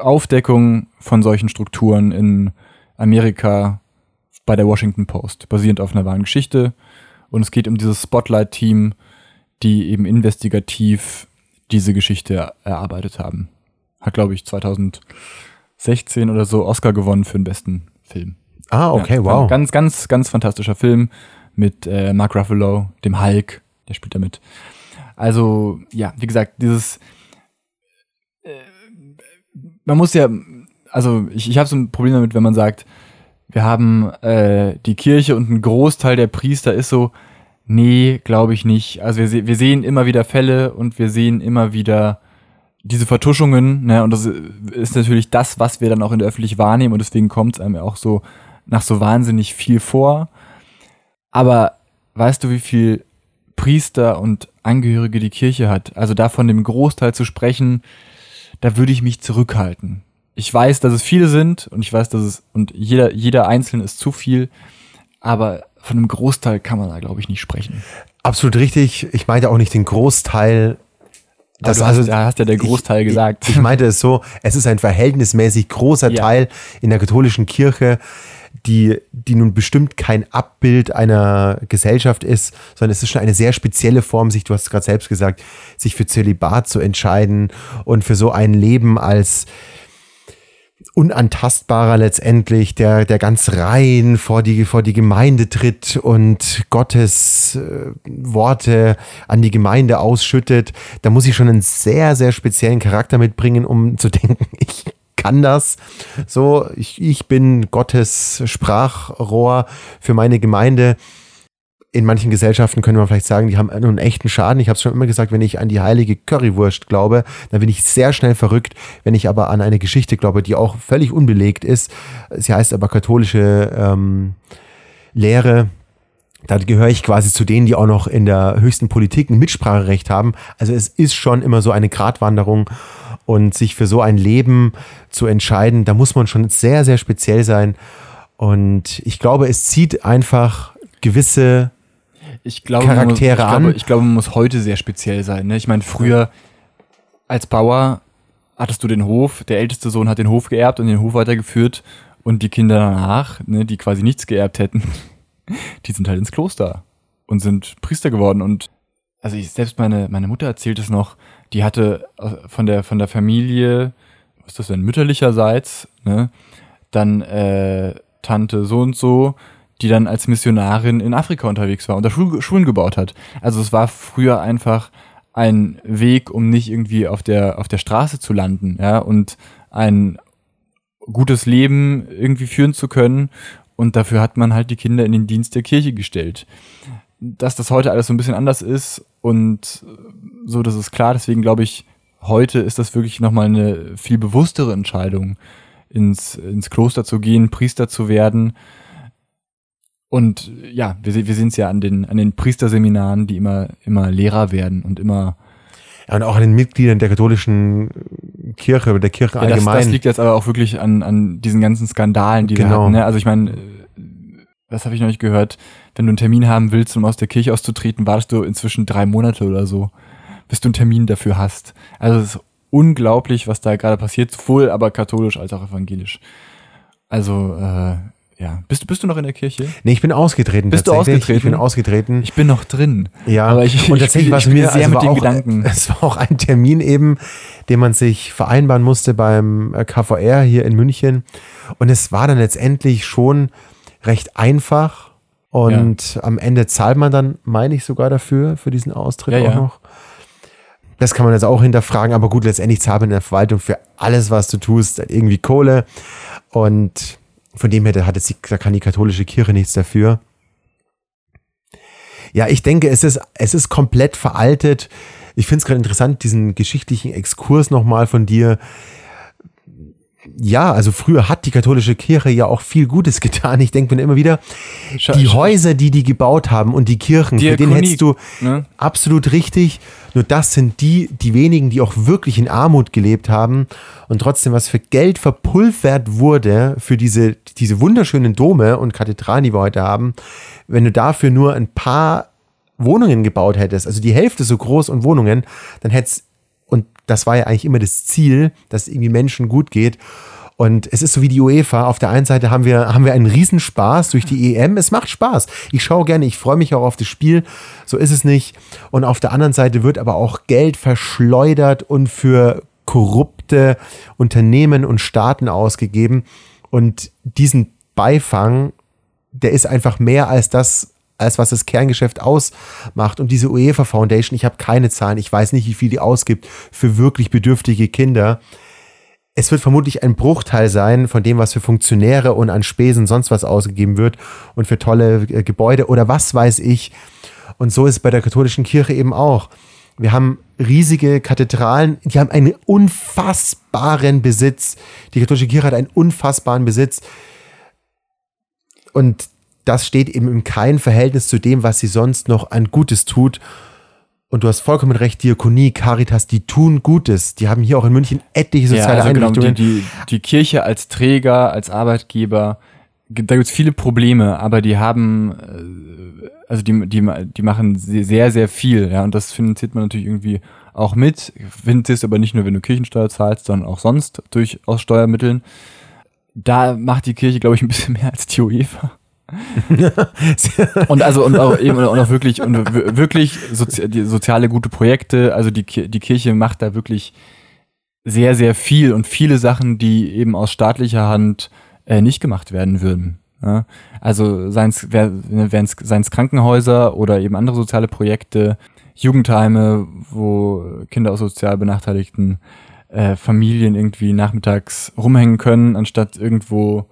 Aufdeckung von solchen Strukturen in Amerika bei der Washington Post, basierend auf einer wahren Geschichte. Und es geht um dieses Spotlight-Team, die eben investigativ diese Geschichte erarbeitet haben. Hat, glaube ich, 2016 oder so Oscar gewonnen für den besten Film. Ah, okay, ja, wow. Ganz, ganz, ganz fantastischer Film mit äh, Mark Ruffalo, dem Hulk, der spielt da mit. Also, ja, wie gesagt, dieses man muss ja, also ich, ich habe so ein Problem damit, wenn man sagt, wir haben äh, die Kirche und ein Großteil der Priester ist so, nee, glaube ich nicht. Also wir, wir sehen immer wieder Fälle und wir sehen immer wieder diese Vertuschungen, ne, und das ist natürlich das, was wir dann auch in der Öffentlichkeit wahrnehmen und deswegen kommt es einem ja auch so nach so wahnsinnig viel vor. Aber weißt du, wie viel Priester und Angehörige die Kirche hat? Also da von dem Großteil zu sprechen, da würde ich mich zurückhalten. Ich weiß, dass es viele sind und ich weiß, dass es, und jeder, jeder Einzelne ist zu viel, aber von einem Großteil kann man da, glaube ich, nicht sprechen. Absolut richtig. Ich meinte auch nicht den Großteil das hast, also, hast ja der Großteil ich, gesagt. Ich, ich meinte es so, es ist ein verhältnismäßig großer ja. Teil in der katholischen Kirche, die, die nun bestimmt kein Abbild einer Gesellschaft ist, sondern es ist schon eine sehr spezielle Form, sich, du hast es gerade selbst gesagt, sich für Zölibat zu entscheiden und für so ein Leben als unantastbarer letztendlich, der, der ganz rein vor die, vor die Gemeinde tritt und Gottes äh, Worte an die Gemeinde ausschüttet. Da muss ich schon einen sehr, sehr speziellen Charakter mitbringen, um zu denken, ich kann das. So, ich, ich bin Gottes Sprachrohr für meine Gemeinde in manchen Gesellschaften könnte man vielleicht sagen, die haben einen echten Schaden. Ich habe es schon immer gesagt, wenn ich an die heilige Currywurst glaube, dann bin ich sehr schnell verrückt. Wenn ich aber an eine Geschichte glaube, die auch völlig unbelegt ist, sie heißt aber katholische ähm, Lehre, da gehöre ich quasi zu denen, die auch noch in der höchsten Politik ein Mitspracherecht haben. Also es ist schon immer so eine Gratwanderung und sich für so ein Leben zu entscheiden, da muss man schon sehr, sehr speziell sein. Und ich glaube, es zieht einfach gewisse ich glaube, Charaktere muss, ich an. Glaube, ich glaube, man muss heute sehr speziell sein. Ne? Ich meine, früher als Bauer hattest du den Hof, der älteste Sohn hat den Hof geerbt und den Hof weitergeführt und die Kinder danach, ne, die quasi nichts geerbt hätten, die sind halt ins Kloster und sind Priester geworden und also ich, selbst meine, meine Mutter erzählt es noch, die hatte äh, von der, von der Familie, was ist das denn, mütterlicherseits, ne, dann äh, Tante so und so, die dann als Missionarin in Afrika unterwegs war und da Schulen gebaut hat. Also es war früher einfach ein Weg, um nicht irgendwie auf der, auf der Straße zu landen, ja, und ein gutes Leben irgendwie führen zu können. Und dafür hat man halt die Kinder in den Dienst der Kirche gestellt. Dass das heute alles so ein bisschen anders ist und so, das ist klar. Deswegen glaube ich, heute ist das wirklich nochmal eine viel bewusstere Entscheidung, ins, ins Kloster zu gehen, Priester zu werden und ja, wir, wir sehen es ja an den, an den Priesterseminaren, die immer, immer Lehrer werden und immer. Ja, und auch an den Mitgliedern der katholischen Kirche, der Kirche ja, allgemein. Das, das liegt jetzt aber auch wirklich an, an diesen ganzen Skandalen, die genau. wir hatten. Ne? Also ich meine, was habe ich noch nicht gehört? Wenn du einen Termin haben willst, um aus der Kirche auszutreten, wartest du inzwischen drei Monate oder so, bis du einen Termin dafür hast. Also es ist unglaublich, was da gerade passiert, sowohl aber katholisch als auch evangelisch. Also äh, ja. Bist, bist du noch in der Kirche? Nee, ich bin ausgetreten. Bist du ausgetreten? Ich bin ausgetreten. Ich bin noch drin. Ja, aber ich, und tatsächlich war es mir sehr also mit dem Gedanken. Es war auch ein Termin eben, den man sich vereinbaren musste beim äh, KVR hier in München. Und es war dann letztendlich schon recht einfach. Und ja. am Ende zahlt man dann, meine ich sogar dafür, für diesen Austritt ja, auch ja. noch. Das kann man jetzt auch hinterfragen, aber gut, letztendlich zahlt man in der Verwaltung für alles, was du tust, irgendwie Kohle. Und von dem her, da, hat es, da kann die katholische Kirche nichts dafür. Ja, ich denke, es ist, es ist komplett veraltet. Ich finde es gerade interessant, diesen geschichtlichen Exkurs nochmal von dir ja, also früher hat die katholische Kirche ja auch viel Gutes getan. Ich denke mir immer wieder, Sch die Häuser, die die gebaut haben und die Kirchen, Diakonie, für den hättest du ne? absolut richtig. Nur das sind die, die wenigen, die auch wirklich in Armut gelebt haben und trotzdem was für Geld verpulvert wurde für diese, diese wunderschönen Dome und Kathedralen, die wir heute haben. Wenn du dafür nur ein paar Wohnungen gebaut hättest, also die Hälfte so groß und Wohnungen, dann hättest und das war ja eigentlich immer das Ziel, dass irgendwie Menschen gut geht. Und es ist so wie die UEFA. Auf der einen Seite haben wir, haben wir einen Riesenspaß durch die EM. Es macht Spaß. Ich schaue gerne, ich freue mich auch auf das Spiel. So ist es nicht. Und auf der anderen Seite wird aber auch Geld verschleudert und für korrupte Unternehmen und Staaten ausgegeben. Und diesen Beifang, der ist einfach mehr als das, als was das Kerngeschäft ausmacht. Und diese UEFA Foundation, ich habe keine Zahlen, ich weiß nicht, wie viel die ausgibt für wirklich bedürftige Kinder. es wird vermutlich ein Bruchteil sein von dem, was für Funktionäre und an Spesen sonst was ausgegeben wird und für tolle äh, Gebäude oder was weiß ich. Und so ist es bei der katholischen Kirche eben auch. Wir haben riesige Kathedralen, die haben einen unfassbaren Besitz. Die katholische Kirche hat einen unfassbaren Besitz. Und das steht eben im kein Verhältnis zu dem, was sie sonst noch an Gutes tut. Und du hast vollkommen recht, Diakonie, Caritas, die tun Gutes. Die haben hier auch in München etliche soziale ja, also genau, Einrichtungen. die, die, die Kirche als Träger, als Arbeitgeber, da gibt es viele Probleme, aber die haben, äh, also die, die, die machen sehr, sehr viel, ja, und das finanziert man natürlich irgendwie auch mit. Finanzierst aber nicht nur, wenn du Kirchensteuer zahlst, sondern auch sonst durch aus Steuermitteln. Da macht die Kirche, glaube ich, ein bisschen mehr als die UEFA. und also und auch eben und auch wirklich und wirklich sozi die soziale gute Projekte, also die die Kirche macht da wirklich sehr sehr viel und viele Sachen, die eben aus staatlicher Hand äh, nicht gemacht werden würden. Ja? Also seien es Krankenhäuser oder eben andere soziale Projekte, Jugendheime, wo Kinder aus sozial benachteiligten äh, Familien irgendwie nachmittags rumhängen können, anstatt irgendwo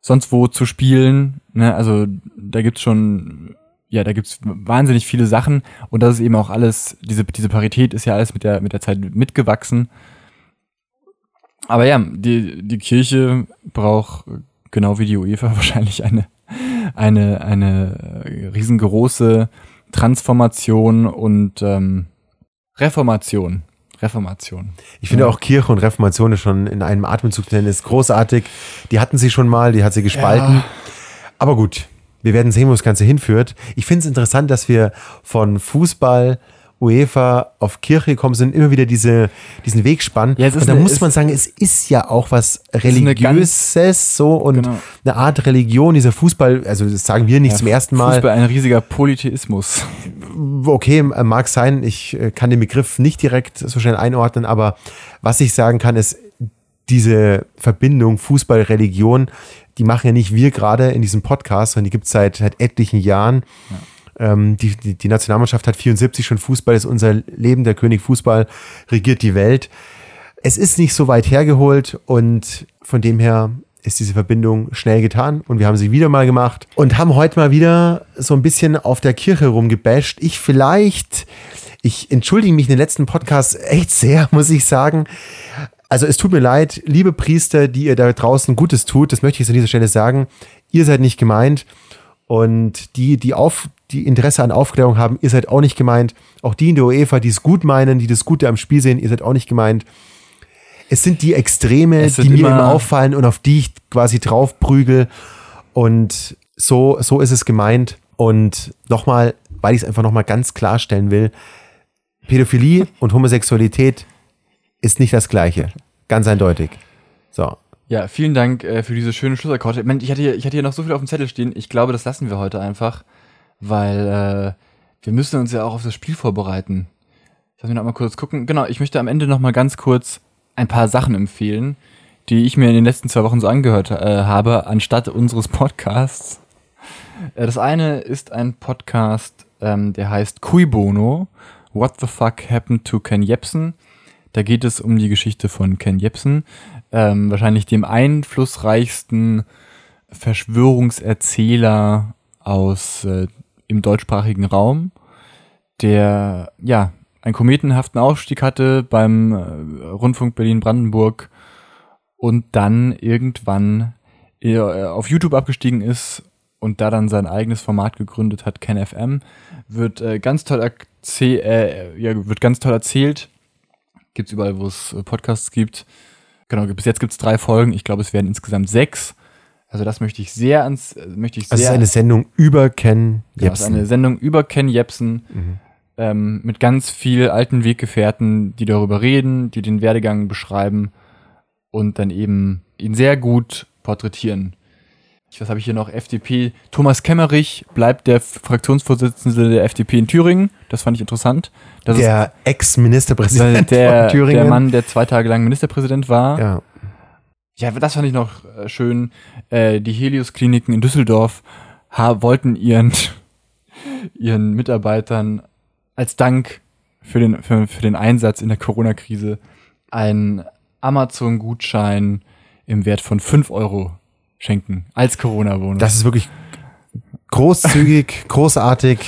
sonst wo zu spielen. Ne? Also da gibt's schon, ja, da gibt's wahnsinnig viele Sachen und das ist eben auch alles, diese, diese Parität ist ja alles mit der, mit der Zeit mitgewachsen. Aber ja, die, die Kirche braucht genau wie die UEFA wahrscheinlich eine, eine, eine riesengroße Transformation und ähm, Reformation. Reformation. Ich finde ja. auch Kirche und Reformation ist schon in einem Atemzug zu nennen, ist großartig. Die hatten sie schon mal, die hat sie gespalten. Ja. Aber gut, wir werden sehen, wo das Ganze hinführt. Ich finde es interessant, dass wir von Fußball, UEFA auf Kirche gekommen sind, immer wieder diese, diesen Weg spannen. Ja, und da eine, muss man sagen, es ist ja auch was Religiöses so und genau. eine Art Religion, dieser Fußball, also das sagen wir nicht ja, zum ersten Mal. Fußball ein riesiger Polytheismus. Okay, mag sein, ich äh, kann den Begriff nicht direkt so schnell einordnen, aber was ich sagen kann, ist, diese Verbindung Fußball-Religion, die machen ja nicht wir gerade in diesem Podcast, sondern die gibt es seit, seit etlichen Jahren. Ja. Ähm, die, die, die Nationalmannschaft hat 74 schon Fußball, ist unser Leben, der König Fußball regiert die Welt. Es ist nicht so weit hergeholt und von dem her ist diese Verbindung schnell getan und wir haben sie wieder mal gemacht und haben heute mal wieder so ein bisschen auf der Kirche rumgebasht. Ich vielleicht, ich entschuldige mich in den letzten Podcasts echt sehr, muss ich sagen. Also es tut mir leid, liebe Priester, die ihr da draußen Gutes tut, das möchte ich jetzt an dieser Stelle sagen. Ihr seid nicht gemeint. Und die, die auf, die Interesse an Aufklärung haben, ihr seid auch nicht gemeint. Auch die in der UEFA, die es gut meinen, die das Gute am Spiel sehen, ihr seid auch nicht gemeint. Es sind die Extreme, die mir immer auffallen und auf die ich quasi draufprügel. Und so, so ist es gemeint. Und nochmal, weil ich es einfach nochmal ganz klarstellen will, Pädophilie und Homosexualität ist nicht das Gleiche. Ganz eindeutig. So. Ja, vielen Dank äh, für diese schöne Schlussakkorde. Ich hatte, hier, ich hatte hier noch so viel auf dem Zettel stehen. Ich glaube, das lassen wir heute einfach, weil äh, wir müssen uns ja auch auf das Spiel vorbereiten. Lass mich noch mal kurz gucken. Genau, ich möchte am Ende noch mal ganz kurz ein paar Sachen empfehlen, die ich mir in den letzten zwei Wochen so angehört äh, habe, anstatt unseres Podcasts. Äh, das eine ist ein Podcast, ähm, der heißt Cui Bono. What the fuck happened to Ken Jebsen? Da geht es um die Geschichte von Ken Jebsen, ähm, wahrscheinlich dem einflussreichsten Verschwörungserzähler aus äh, im deutschsprachigen Raum, der ja einen kometenhaften Aufstieg hatte beim äh, Rundfunk Berlin-Brandenburg und dann irgendwann äh, auf YouTube abgestiegen ist und da dann sein eigenes Format gegründet hat, KenFM, wird äh, ganz toll erzäh äh, ja, wird ganz toll erzählt. Gibt's überall, wo es Podcasts gibt. Genau, bis jetzt gibt es drei Folgen. Ich glaube, es werden insgesamt sechs. Also das möchte ich sehr ans, äh, möchte ich sehr. Also es ist eine Sendung über Ken Jebsen. Ja, es ist eine Sendung über Ken Jebsen mhm. ähm, mit ganz viel alten Weggefährten, die darüber reden, die den Werdegang beschreiben und dann eben ihn sehr gut porträtieren. Was habe ich hier noch? FDP. Thomas Kemmerich bleibt der Fraktionsvorsitzende der FDP in Thüringen. Das fand ich interessant. Das der Ex-Ministerpräsident von Thüringen. Der Mann, der zwei Tage lang Ministerpräsident war. Ja. Ja, das fand ich noch äh, schön. Äh, die Helios-Kliniken in Düsseldorf wollten ihren, ihren Mitarbeitern als Dank für den, für, für den Einsatz in der Corona-Krise ein Amazon-Gutschein im Wert von 5 Euro schenken als Corona-Bonus. Das ist wirklich großzügig, großartig,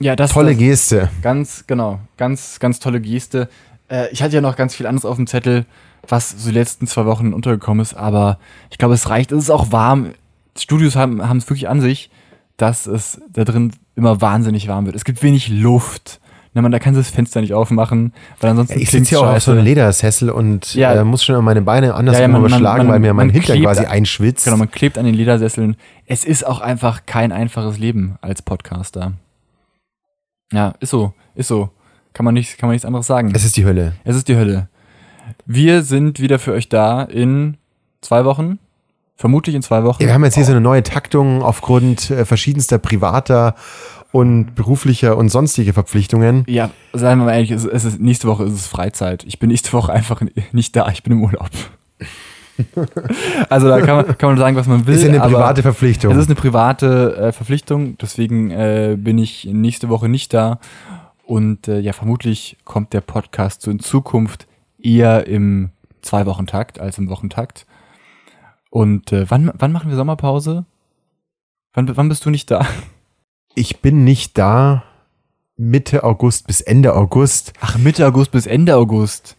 ja, das tolle das, Geste. Ganz, genau, ganz, ganz tolle Geste. Äh, ich hatte ja noch ganz viel anderes auf dem Zettel, was so die letzten zwei Wochen untergekommen ist, aber ich glaube, es reicht. Es ist auch warm. Studios haben, es wirklich an sich, dass es da drin immer wahnsinnig warm wird. Es gibt wenig Luft. Na, man, da kann das Fenster nicht aufmachen, weil ansonsten Ja, ich sitze ja auch auf so einem Ledersessel und Ja. äh, muss schon meine Beine anders Ja, überschlagen, weil mir mein Hintern quasi einschwitzt. Genau, man klebt an den Ledersesseln. Es ist auch einfach kein einfaches Leben als Podcaster. Ja, ist so, ist so. Kann man, nicht, kann man nichts anderes sagen. es ist die Hölle. Es ist die Hölle. Wir sind wieder für euch da in zwei Wochen. Vermutlich in zwei Wochen. Ja, wir haben jetzt hier so eine neue Taktung aufgrund äh, verschiedenster privater und beruflicher und sonstiger Verpflichtungen. Ja, seien wir mal ehrlich, es, es ist, nächste Woche ist es Freizeit. Ich bin nächste Woche einfach nicht da, ich bin im Urlaub. also da kann man, kann man sagen, was man will. Ist ja eine private Verpflichtung. Es ist eine private äh, Verpflichtung, deswegen äh, bin ich nächste Woche nicht da. Und äh, ja, vermutlich kommt der Podcast so in Zukunft eher im Zwei-Wochen-Takt als im Wochentakt. Und äh, wann, wann machen wir Sommerpause? Wann, wann bist du nicht da? ich bin nicht da Mitte August bis Ende August. Ach, Mitte August bis Ende August.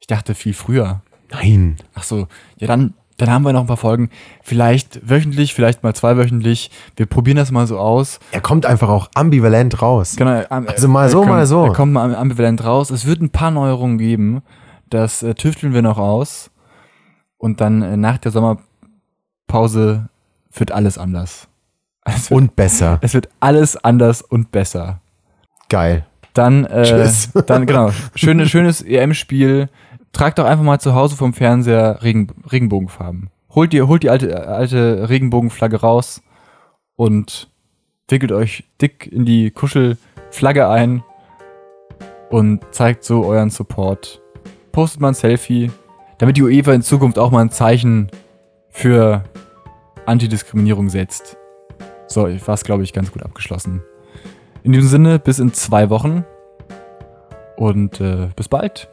Ich dachte viel früher. Nein. Ach so, ja dann, dann haben wir noch ein paar Folgen. Vielleicht wöchentlich, vielleicht mal zweiwöchentlich. Wir probieren das mal so aus. Er kommt einfach auch ambivalent raus. Genau, Also mal so, kommt, mal so. Er kommt mal ambivalent raus. Es wird ein paar Neuerungen geben. Das äh, tüfteln wir noch aus. Und dann äh, nach der Sommerpause wird alles anders. Wird, Und besser. es wird alles anders und besser. Geil. Dann, äh, Tschüss. dann genau, schöne, schönes EM-Spiel. Tragt doch einfach mal zu Hause vom Fernseher Regen, Regenbogenfarben. Holt die, holt die alte, alte Regenbogenflagge raus und wickelt euch dick in die Kuschelflagge ein und zeigt so euren Support. Postet mal ein Selfie, damit die UEFA in Zukunft auch mal ein Zeichen für Antidiskriminierung setzt. So, ich war es, glaube ich, ganz gut abgeschlossen. In diesem Sinne, bis in zwei Wochen. Und äh, bis bald.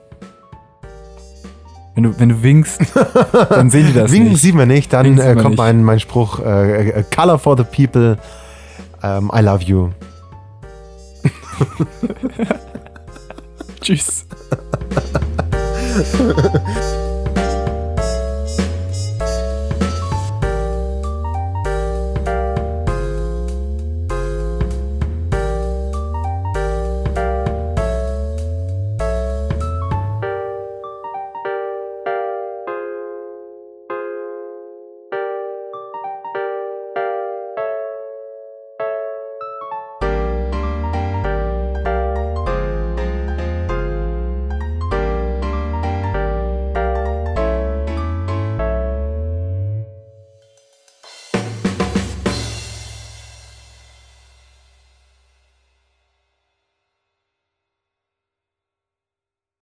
Wenn du, wenn du winkst, dann sehen die das Winken nicht. sieht man nicht, dann äh, kommt nicht. Mein, mein Spruch, äh, äh, Color for the people, ähm, I love you. Tschüss. ハハハハ。